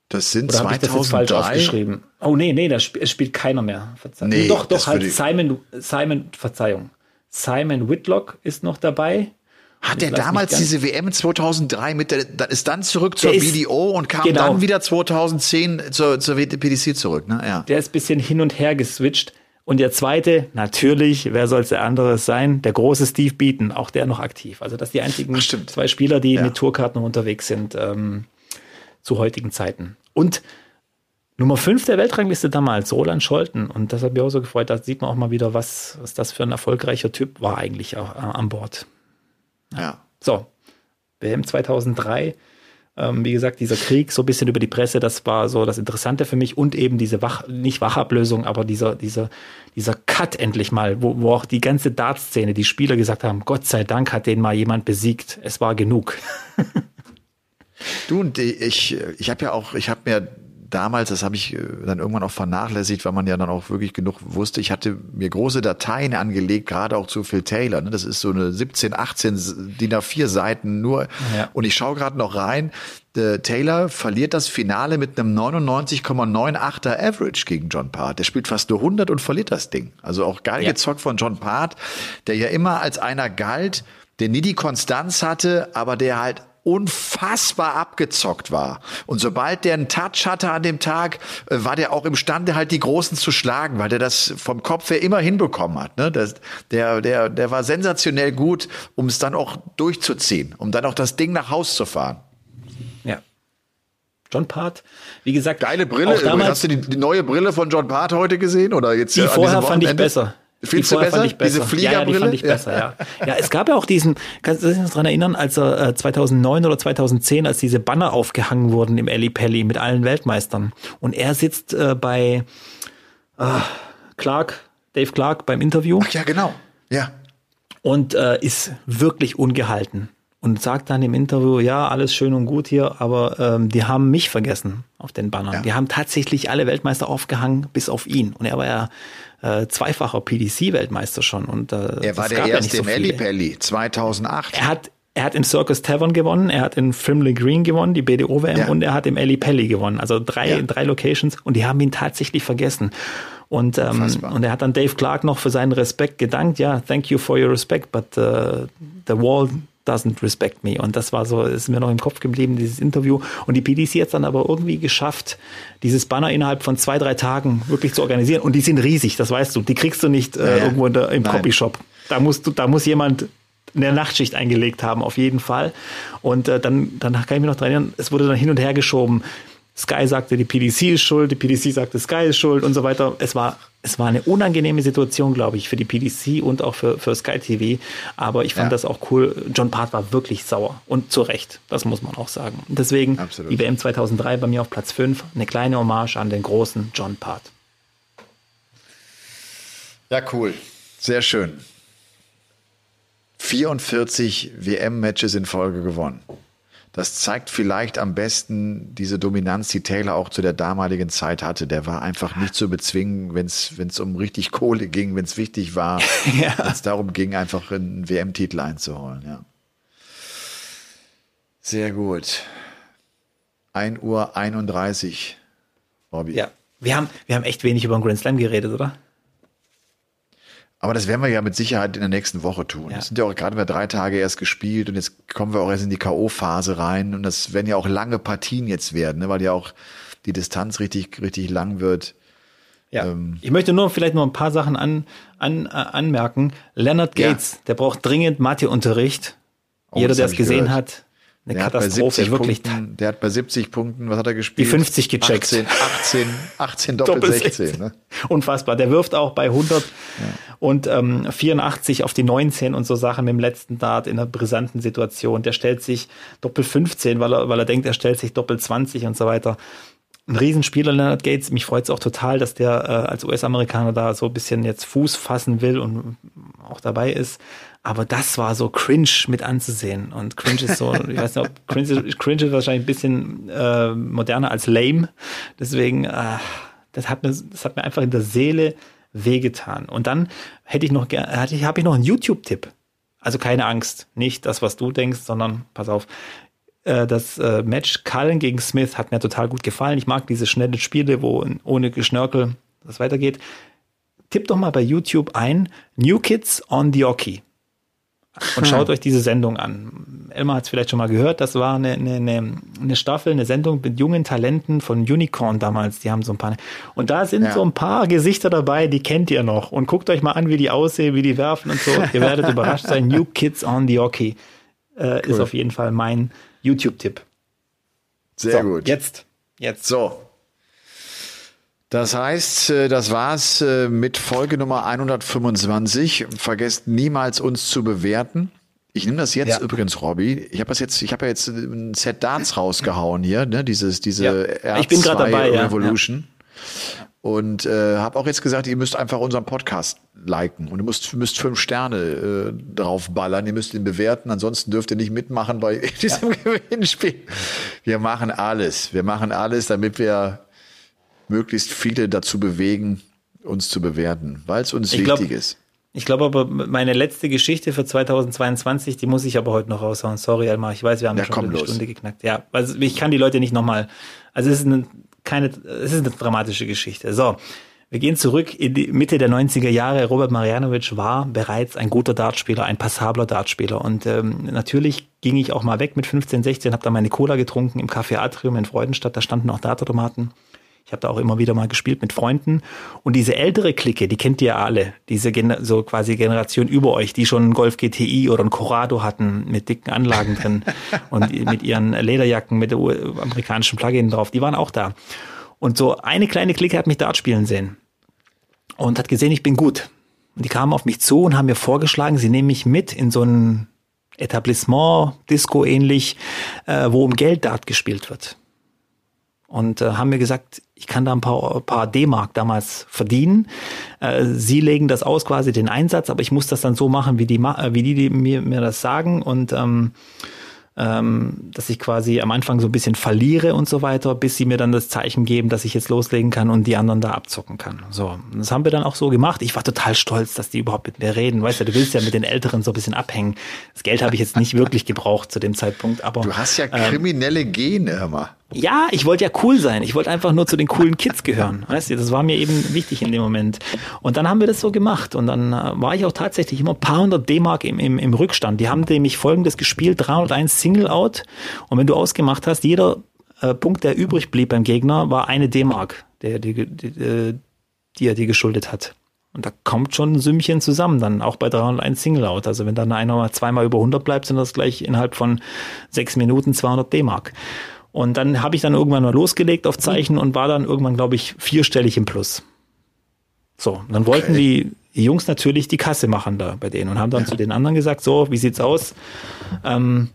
Das sind Oder 2003. Ich das falsch aufgeschrieben? Oh nee, nee, da sp spielt keiner mehr. Verzeihung. Nee, doch, doch, halt Simon, Simon, Verzeihung. Simon Whitlock ist noch dabei. Hat er damals diese WM 2003 mit der, ist dann zurück zur ist, BDO und kam genau. dann wieder 2010 zur, zur PDC zurück, ne? Ja. Der ist bisschen hin und her geswitcht. Und der zweite, natürlich, wer soll es der andere sein? Der große Steve Beaton, auch der noch aktiv. Also das sind die einzigen Ach, zwei Spieler, die ja. mit Tourkarten unterwegs sind ähm, zu heutigen Zeiten. Und Nummer 5 der Weltrangliste damals, Roland Scholten. Und das hat mich auch so gefreut. Da sieht man auch mal wieder, was, was das für ein erfolgreicher Typ war eigentlich auch, äh, an Bord. Ja. So, WM 2003 ähm, wie gesagt, dieser Krieg so ein bisschen über die Presse, das war so das Interessante für mich und eben diese Wach, nicht Wachablösung, aber dieser, dieser, dieser Cut endlich mal, wo, wo auch die ganze Dartszene, die Spieler gesagt haben, Gott sei Dank hat den mal jemand besiegt. Es war genug. du und ich, ich habe ja auch, ich habe mir damals, das habe ich äh, dann irgendwann auch vernachlässigt, weil man ja dann auch wirklich genug wusste. Ich hatte mir große Dateien angelegt, gerade auch zu Phil Taylor. Ne? Das ist so eine 17, 18 DIN A4 Seiten nur. Ja. Und ich schaue gerade noch rein. Der Taylor verliert das Finale mit einem 99,98er Average gegen John Part. Der spielt fast nur 100 und verliert das Ding. Also auch geil ja. gezockt von John Part, der ja immer als einer galt, der nie die Konstanz hatte, aber der halt unfassbar abgezockt war. Und sobald der einen Touch hatte an dem Tag, äh, war der auch imstande, halt die Großen zu schlagen, weil der das vom Kopf her immer hinbekommen hat. Ne? Das, der, der, der war sensationell gut, um es dann auch durchzuziehen, um dann auch das Ding nach Haus zu fahren. Ja. John Part, wie gesagt. Geile Brille. Damals, Hast du die, die, neue Brille von John Part heute gesehen? Oder jetzt die vorher fand ich besser. Findest die du besser? Fand besser? Diese Fliegerbrille? Ja, die fand ich besser, ja. ja. es gab ja auch diesen, kannst du dich noch dran erinnern, als er äh, 2009 oder 2010, als diese Banner aufgehangen wurden im Eli Pelli mit allen Weltmeistern. Und er sitzt äh, bei äh, Clark, Dave Clark beim Interview. Ach ja, genau. Ja. Und äh, ist wirklich ungehalten und sagt dann im Interview, ja, alles schön und gut hier, aber ähm, die haben mich vergessen auf den Bannern. Ja. Die haben tatsächlich alle Weltmeister aufgehangen, bis auf ihn. Und er war ja äh, zweifacher PDC-Weltmeister schon. Und, äh, er war der erste ja so im Ellipelli 2008. Er hat er hat im Circus Tavern gewonnen, er hat in Frimley Green gewonnen, die BDO-WM, ja. und er hat im Eli Pelli gewonnen. Also drei, drei Locations und die haben ihn tatsächlich vergessen. Und, ähm, und er hat dann Dave Clark noch für seinen Respekt gedankt. Ja, thank you for your respect, but uh, the wall doesn't respect me. Und das war so, ist mir noch im Kopf geblieben, dieses Interview. Und die PDC hat dann aber irgendwie geschafft, dieses Banner innerhalb von zwei, drei Tagen wirklich zu organisieren. Und die sind riesig, das weißt du. Die kriegst du nicht äh, ja, irgendwo der, im Copyshop. Da musst du, da muss jemand eine Nachtschicht eingelegt haben, auf jeden Fall. Und äh, dann, dann kann ich mich noch dran erinnern, es wurde dann hin und her geschoben Sky sagte, die PDC ist schuld, die PDC sagte, Sky ist schuld und so weiter. Es war, es war eine unangenehme Situation, glaube ich, für die PDC und auch für, für Sky TV. Aber ich fand ja. das auch cool. John Part war wirklich sauer und zu Recht. Das muss man auch sagen. Deswegen Absolut. die WM 2003 bei mir auf Platz 5. Eine kleine Hommage an den großen John Part. Ja, cool. Sehr schön. 44 WM-Matches in Folge gewonnen. Das zeigt vielleicht am besten diese Dominanz, die Taylor auch zu der damaligen Zeit hatte. Der war einfach nicht zu bezwingen, wenn es um richtig Kohle ging, wenn es wichtig war, ja. wenn es darum ging, einfach einen WM-Titel einzuholen. Ja. Sehr gut. 1 Uhr 31, Bobby. Ja, wir haben, wir haben echt wenig über den Grand Slam geredet, oder? Aber das werden wir ja mit Sicherheit in der nächsten Woche tun. Ja. Das sind ja auch gerade mal drei Tage erst gespielt und jetzt kommen wir auch erst in die K.O.-Phase rein und das werden ja auch lange Partien jetzt werden, ne, weil ja auch die Distanz richtig, richtig lang wird. Ja. Ähm, ich möchte nur vielleicht noch ein paar Sachen an, an, äh, anmerken. Leonard Gates, ja. der braucht dringend Mathe-Unterricht. Oh, Jeder, der es gesehen gehört. hat, eine der Katastrophe, hat wirklich. Punkten, der hat bei 70 Punkten, was hat er gespielt? Die 50 gecheckt. 18, 18, 18 Doppel, Doppel 16. 16. Ne? Unfassbar. Der wirft auch bei 100 ja. und ähm, 84 auf die 19 und so Sachen mit dem letzten Dart in einer brisanten Situation. Der stellt sich Doppel 15, weil er, weil er denkt, er stellt sich Doppel 20 und so weiter. Ein Riesenspieler, Leonard Gates. Mich freut es auch total, dass der äh, als US-Amerikaner da so ein bisschen jetzt Fuß fassen will und auch dabei ist. Aber das war so cringe mit anzusehen. Und cringe ist so, ich weiß nicht, ob cringe, cringe ist wahrscheinlich ein bisschen äh, moderner als lame. Deswegen, äh, das hat mir, das hat mir einfach in der Seele wehgetan. Und dann hätte ich noch hatte ich, habe ich noch einen YouTube-Tipp. Also keine Angst, nicht das, was du denkst, sondern pass auf. Äh, das äh, Match Cullen gegen Smith hat mir total gut gefallen. Ich mag diese schnellen Spiele, wo ohne Geschnörkel das weitergeht. Tipp doch mal bei YouTube ein New Kids on the Oki und schaut euch diese Sendung an. Elmar hat es vielleicht schon mal gehört, das war eine, eine, eine Staffel, eine Sendung mit jungen Talenten von Unicorn damals, die haben so ein paar. Und da sind ja. so ein paar Gesichter dabei, die kennt ihr noch. Und guckt euch mal an, wie die aussehen, wie die werfen und so. Ihr werdet überrascht sein. New Kids on the Hockey äh, cool. ist auf jeden Fall mein YouTube-Tipp. Sehr so, gut. Jetzt. Jetzt. So, das heißt, äh, das war's äh, mit Folge Nummer 125. Vergesst niemals uns zu bewerten. Ich nehme das jetzt ja. übrigens, Robby. Ich habe das jetzt, ich habe ja jetzt ein Set Darts rausgehauen hier, ne? Dieses, diese ja. ich bin gerade dabei, Revolution. Ja. Und äh, habe auch jetzt gesagt, ihr müsst einfach unseren Podcast liken und ihr müsst, müsst fünf Sterne äh, draufballern. Ihr müsst ihn bewerten, ansonsten dürft ihr nicht mitmachen bei diesem. Gewinnspiel. Wir machen alles. Wir machen alles, damit wir möglichst viele dazu bewegen, uns zu bewerten, weil es uns ich wichtig glaub, ist. Ich glaube aber, meine letzte Geschichte für 2022, die muss ich aber heute noch raushauen. Sorry, Elmar, ich weiß, wir haben ja, schon eine los. Stunde geknackt. Ja, also ich kann die Leute nicht nochmal. Also es ist eine, keine, es ist eine dramatische Geschichte. So, wir gehen zurück in die Mitte der 90er Jahre. Robert Marianovic war bereits ein guter Dartspieler, ein passabler Dartspieler. Und ähm, natürlich ging ich auch mal weg mit 15, 16, habe da meine Cola getrunken im Café Atrium in Freudenstadt. Da standen auch Dartautomaten. Ich habe da auch immer wieder mal gespielt mit Freunden. Und diese ältere Clique, die kennt ihr alle. Diese Gen so quasi Generation über euch, die schon einen Golf GTI oder einen Corrado hatten mit dicken Anlagen drin und mit ihren Lederjacken mit der amerikanischen Plugin drauf. Die waren auch da. Und so eine kleine Clique hat mich Dart spielen sehen und hat gesehen, ich bin gut. Und die kamen auf mich zu und haben mir vorgeschlagen, sie nehmen mich mit in so ein Etablissement, Disco ähnlich, äh, wo um Geld Dart gespielt wird und äh, haben mir gesagt, ich kann da ein paar, paar D-Mark damals verdienen. Äh, sie legen das aus, quasi den Einsatz, aber ich muss das dann so machen, wie die, wie die, die mir, mir das sagen und ähm, ähm, dass ich quasi am Anfang so ein bisschen verliere und so weiter, bis sie mir dann das Zeichen geben, dass ich jetzt loslegen kann und die anderen da abzocken kann. So, das haben wir dann auch so gemacht. Ich war total stolz, dass die überhaupt mit mir reden. Weißt du, du willst ja mit den Älteren so ein bisschen abhängen. Das Geld habe ich jetzt nicht wirklich gebraucht zu dem Zeitpunkt, aber du hast ja ähm, kriminelle Gene, immer. Ja, ich wollte ja cool sein. Ich wollte einfach nur zu den coolen Kids gehören. Weißt du, das war mir eben wichtig in dem Moment. Und dann haben wir das so gemacht. Und dann äh, war ich auch tatsächlich immer ein paar hundert D-Mark im, im, im Rückstand. Die haben nämlich folgendes gespielt, 301 Single Out. Und wenn du ausgemacht hast, jeder äh, Punkt, der übrig blieb beim Gegner, war eine D-Mark, der, die, die, äh, die er dir geschuldet hat. Und da kommt schon ein Sümmchen zusammen, dann auch bei 301 Single Out. Also wenn dann einer zweimal über 100 bleibt, sind das gleich innerhalb von sechs Minuten 200 D-Mark. Und dann habe ich dann irgendwann mal losgelegt auf Zeichen und war dann irgendwann, glaube ich, vierstellig im Plus. So, und dann wollten die Jungs natürlich die Kasse machen da bei denen und haben dann ja. zu den anderen gesagt, so, wie sieht's aus? Ähm,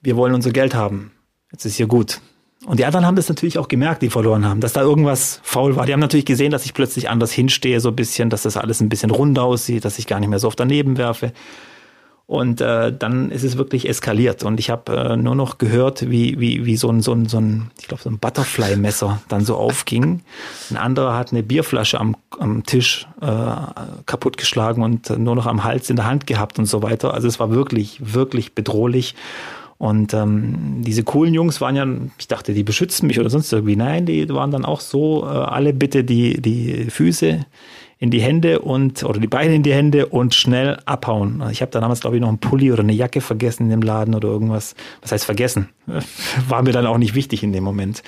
wir wollen unser Geld haben. Jetzt ist hier gut. Und die anderen haben das natürlich auch gemerkt, die verloren haben, dass da irgendwas faul war. Die haben natürlich gesehen, dass ich plötzlich anders hinstehe, so ein bisschen, dass das alles ein bisschen rund aussieht, dass ich gar nicht mehr so oft daneben werfe. Und äh, dann ist es wirklich eskaliert. Und ich habe äh, nur noch gehört, wie, wie, wie so ein, so ein, so ein ich glaube, so ein Butterfly-Messer dann so aufging. Ein anderer hat eine Bierflasche am, am Tisch äh, kaputtgeschlagen und nur noch am Hals in der Hand gehabt und so weiter. Also es war wirklich, wirklich bedrohlich. Und ähm, diese coolen Jungs waren ja, ich dachte, die beschützen mich oder sonst irgendwie. Nein, die waren dann auch so, äh, alle bitte die, die Füße in die Hände und oder die Beine in die Hände und schnell abhauen. Ich habe da damals, glaube ich, noch einen Pulli oder eine Jacke vergessen in dem Laden oder irgendwas. Was heißt vergessen? War mir dann auch nicht wichtig in dem Moment.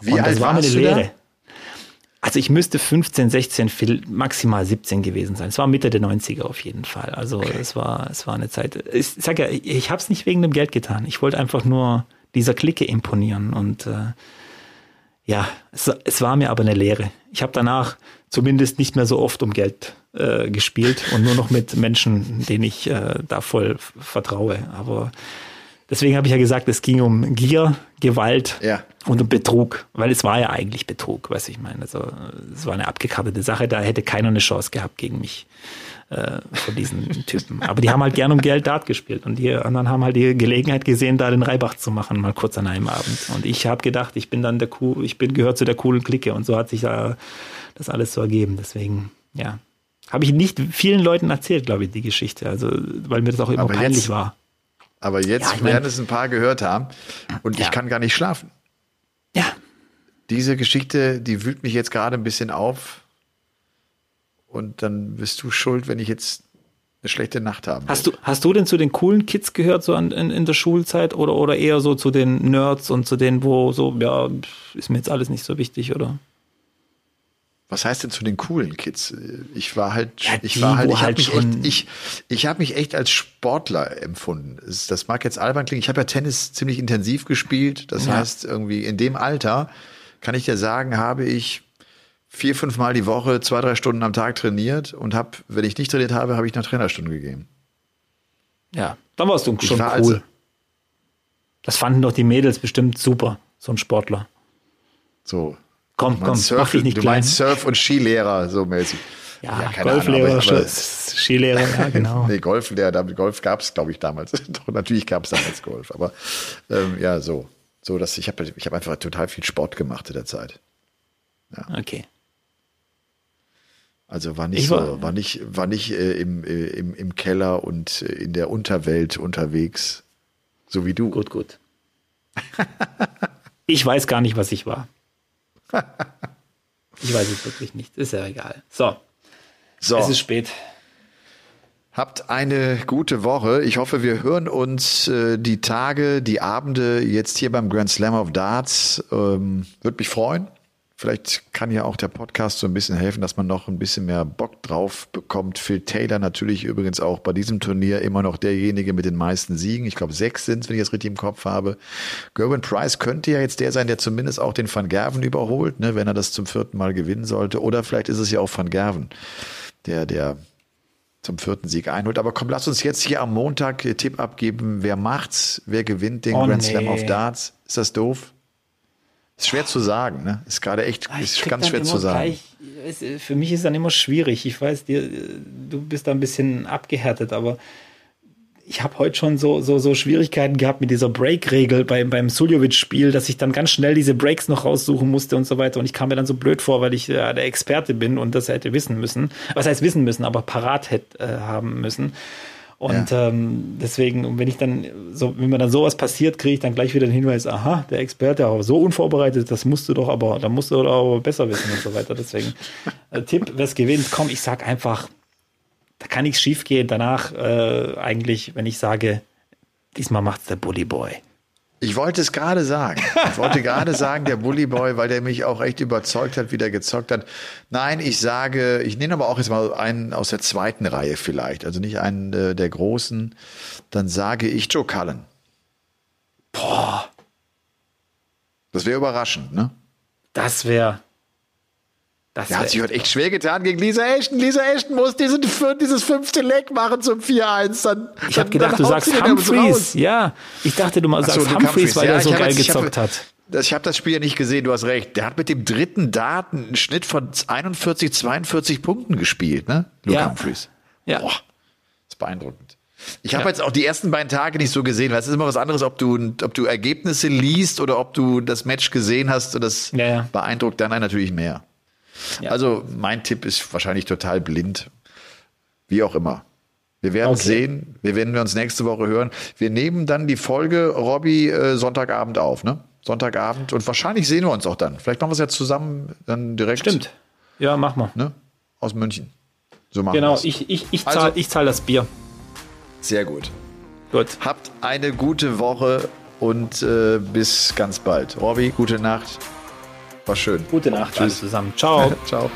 Wie und alt das war mir eine Lehre. Also ich müsste 15, 16, maximal 17 gewesen sein. Es war Mitte der 90er auf jeden Fall. Also okay. es war, es war eine Zeit. Ich sag ja, ich habe es nicht wegen dem Geld getan. Ich wollte einfach nur dieser Clique imponieren und äh, ja, es, es war mir aber eine Lehre. Ich habe danach zumindest nicht mehr so oft um Geld äh, gespielt und nur noch mit Menschen, denen ich äh, da voll vertraue. Aber deswegen habe ich ja gesagt, es ging um Gier, Gewalt ja. und um Betrug, weil es war ja eigentlich Betrug, was ich meine. Also es war eine abgekartete Sache, da hätte keiner eine Chance gehabt gegen mich äh, von diesen Typen. Aber die haben halt gern um Geld Dart gespielt und die anderen haben halt die Gelegenheit gesehen, da den Reibach zu machen, mal kurz an einem Abend. Und ich habe gedacht, ich bin dann der cool, ich bin gehört zu der coolen Clique und so hat sich da das alles so ergeben. Deswegen, ja. Habe ich nicht vielen Leuten erzählt, glaube ich, die Geschichte. Also, weil mir das auch immer aber peinlich jetzt, war. Aber jetzt ja, werden es ein paar gehört haben und ja. ich kann gar nicht schlafen. Ja. Diese Geschichte, die wühlt mich jetzt gerade ein bisschen auf. Und dann bist du schuld, wenn ich jetzt eine schlechte Nacht habe. Hast du, hast du denn zu den coolen Kids gehört, so an, in, in der Schulzeit oder, oder eher so zu den Nerds und zu denen, wo so, ja, ist mir jetzt alles nicht so wichtig, oder? Was heißt denn zu den coolen Kids? Ich war halt, ja, ich war halt, ich halt habe mich echt, ich, ich habe mich echt als Sportler empfunden. Das mag jetzt albern klingen. Ich habe ja Tennis ziemlich intensiv gespielt. Das ja. heißt, irgendwie in dem Alter kann ich dir sagen, habe ich vier, fünf Mal die Woche, zwei, drei Stunden am Tag trainiert und habe, wenn ich nicht trainiert habe, habe ich noch Trainerstunden gegeben. Ja, dann warst du schon war cool. Also, das fanden doch die Mädels bestimmt super, so ein Sportler. So, Komm, komm, Surf, mach dich nicht du klein. meinst Surf- und Skilehrer, so mäßig. Ja, ja Golflehrer, Ahnung, aber, Skilehrer, ja, genau. nee, Golflehrer, Golf gab es, glaube ich, damals. Doch, natürlich gab es damals Golf, aber ähm, ja, so. So, dass ich habe ich hab einfach total viel Sport gemacht in der Zeit. Ja. Okay. Also war nicht war, so, war nicht, war nicht äh, im, äh, im, im Keller und äh, in der Unterwelt unterwegs, so wie du. Gut, gut. ich weiß gar nicht, was ich war. ich weiß es wirklich nicht. Ist ja egal. So. So. Es ist spät. Habt eine gute Woche. Ich hoffe, wir hören uns äh, die Tage, die Abende jetzt hier beim Grand Slam of Darts. Ähm, Würde mich freuen. Vielleicht kann ja auch der Podcast so ein bisschen helfen, dass man noch ein bisschen mehr Bock drauf bekommt. Phil Taylor natürlich übrigens auch bei diesem Turnier immer noch derjenige mit den meisten Siegen. Ich glaube, sechs sind es, wenn ich das richtig im Kopf habe. Gerwin Price könnte ja jetzt der sein, der zumindest auch den Van Gerven überholt, ne, wenn er das zum vierten Mal gewinnen sollte. Oder vielleicht ist es ja auch Van Gerven, der, der zum vierten Sieg einholt. Aber komm, lass uns jetzt hier am Montag Tipp abgeben. Wer macht's? Wer gewinnt den oh, Grand nee. Slam of Darts? Ist das doof? Ist schwer zu sagen, ne? Ist gerade echt ah, ist ganz schwer zu sagen. Gleich, für mich ist dann immer schwierig. Ich weiß, dir, du bist da ein bisschen abgehärtet, aber ich habe heute schon so, so, so Schwierigkeiten gehabt mit dieser Break-Regel beim, beim Suljovic-Spiel, dass ich dann ganz schnell diese Breaks noch raussuchen musste und so weiter. Und ich kam mir dann so blöd vor, weil ich äh, der Experte bin und das hätte wissen müssen. Was heißt wissen müssen, aber parat hätte äh, haben müssen. Und ja. ähm, deswegen, wenn ich dann, so, wenn mir dann sowas passiert, kriege ich dann gleich wieder den Hinweis, aha, der Experte, aber so unvorbereitet, das musst du doch aber, da musst du doch aber besser wissen und so weiter. Deswegen, äh, Tipp, wer es gewinnt, komm, ich sag einfach, da kann nichts schief gehen. Danach äh, eigentlich, wenn ich sage, diesmal macht's der Bully Boy. Ich wollte es gerade sagen. Ich wollte gerade sagen, der Bully Boy, weil der mich auch echt überzeugt hat, wie der gezockt hat. Nein, ich sage, ich nehme aber auch jetzt mal einen aus der zweiten Reihe vielleicht, also nicht einen äh, der großen. Dann sage ich Joe Cullen. Boah. Das wäre überraschend, ne? Das wäre. Das Der hat sich heute echt schwer getan gegen Lisa Ashton. Lisa Ashton muss diesen, dieses fünfte Leck machen zum 4-1. Dann, ich habe gedacht, dann du sagst Humphreys. Ja, ich dachte, du mal so, sagst Humphreys, weil Ja, der so geil jetzt- gezockt hab, hat. Ich habe das Spiel ja nicht gesehen, du hast recht. Der hat mit dem dritten Dart einen Schnitt von 41, 42 Punkten gespielt, ne? Luke Ja. Humphreys. Ja. Boah, das ist beeindruckend. Ich habe jetzt auch die ersten beiden Tage nicht so gesehen, weil es ist immer was anderes, ob du, ob du Ergebnisse liest oder ob du das Match gesehen hast und das Ja, ja. beeindruckt dann einen natürlich mehr. Ja. Also mein Tipp ist wahrscheinlich total blind. Wie auch immer. Wir werden Okay. sehen. Wir werden uns nächste Woche hören. Wir nehmen dann die Folge Robby äh, Sonntagabend auf, ne? Sonntagabend und wahrscheinlich sehen wir uns auch dann. Vielleicht machen wir es ja zusammen dann direkt. Stimmt. Ja, mach mal. Ne? Aus München. So machen Genau, wir's. ich, ich, ich Also- zahle ich zahl das Bier. Sehr gut. Gut. Habt eine gute Woche und äh, bis ganz bald. Robby, gute Nacht. War schön. Gute Nacht alle zusammen. Ciao. Ciao.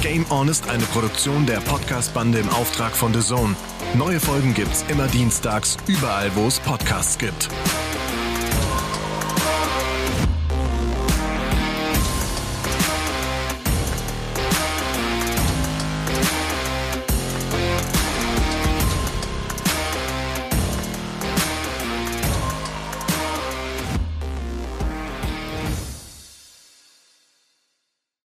Game On ist eine Produktion der Podcast-Bande im Auftrag von The Zone. Neue Folgen gibt's immer dienstags, überall, wo es Podcasts gibt.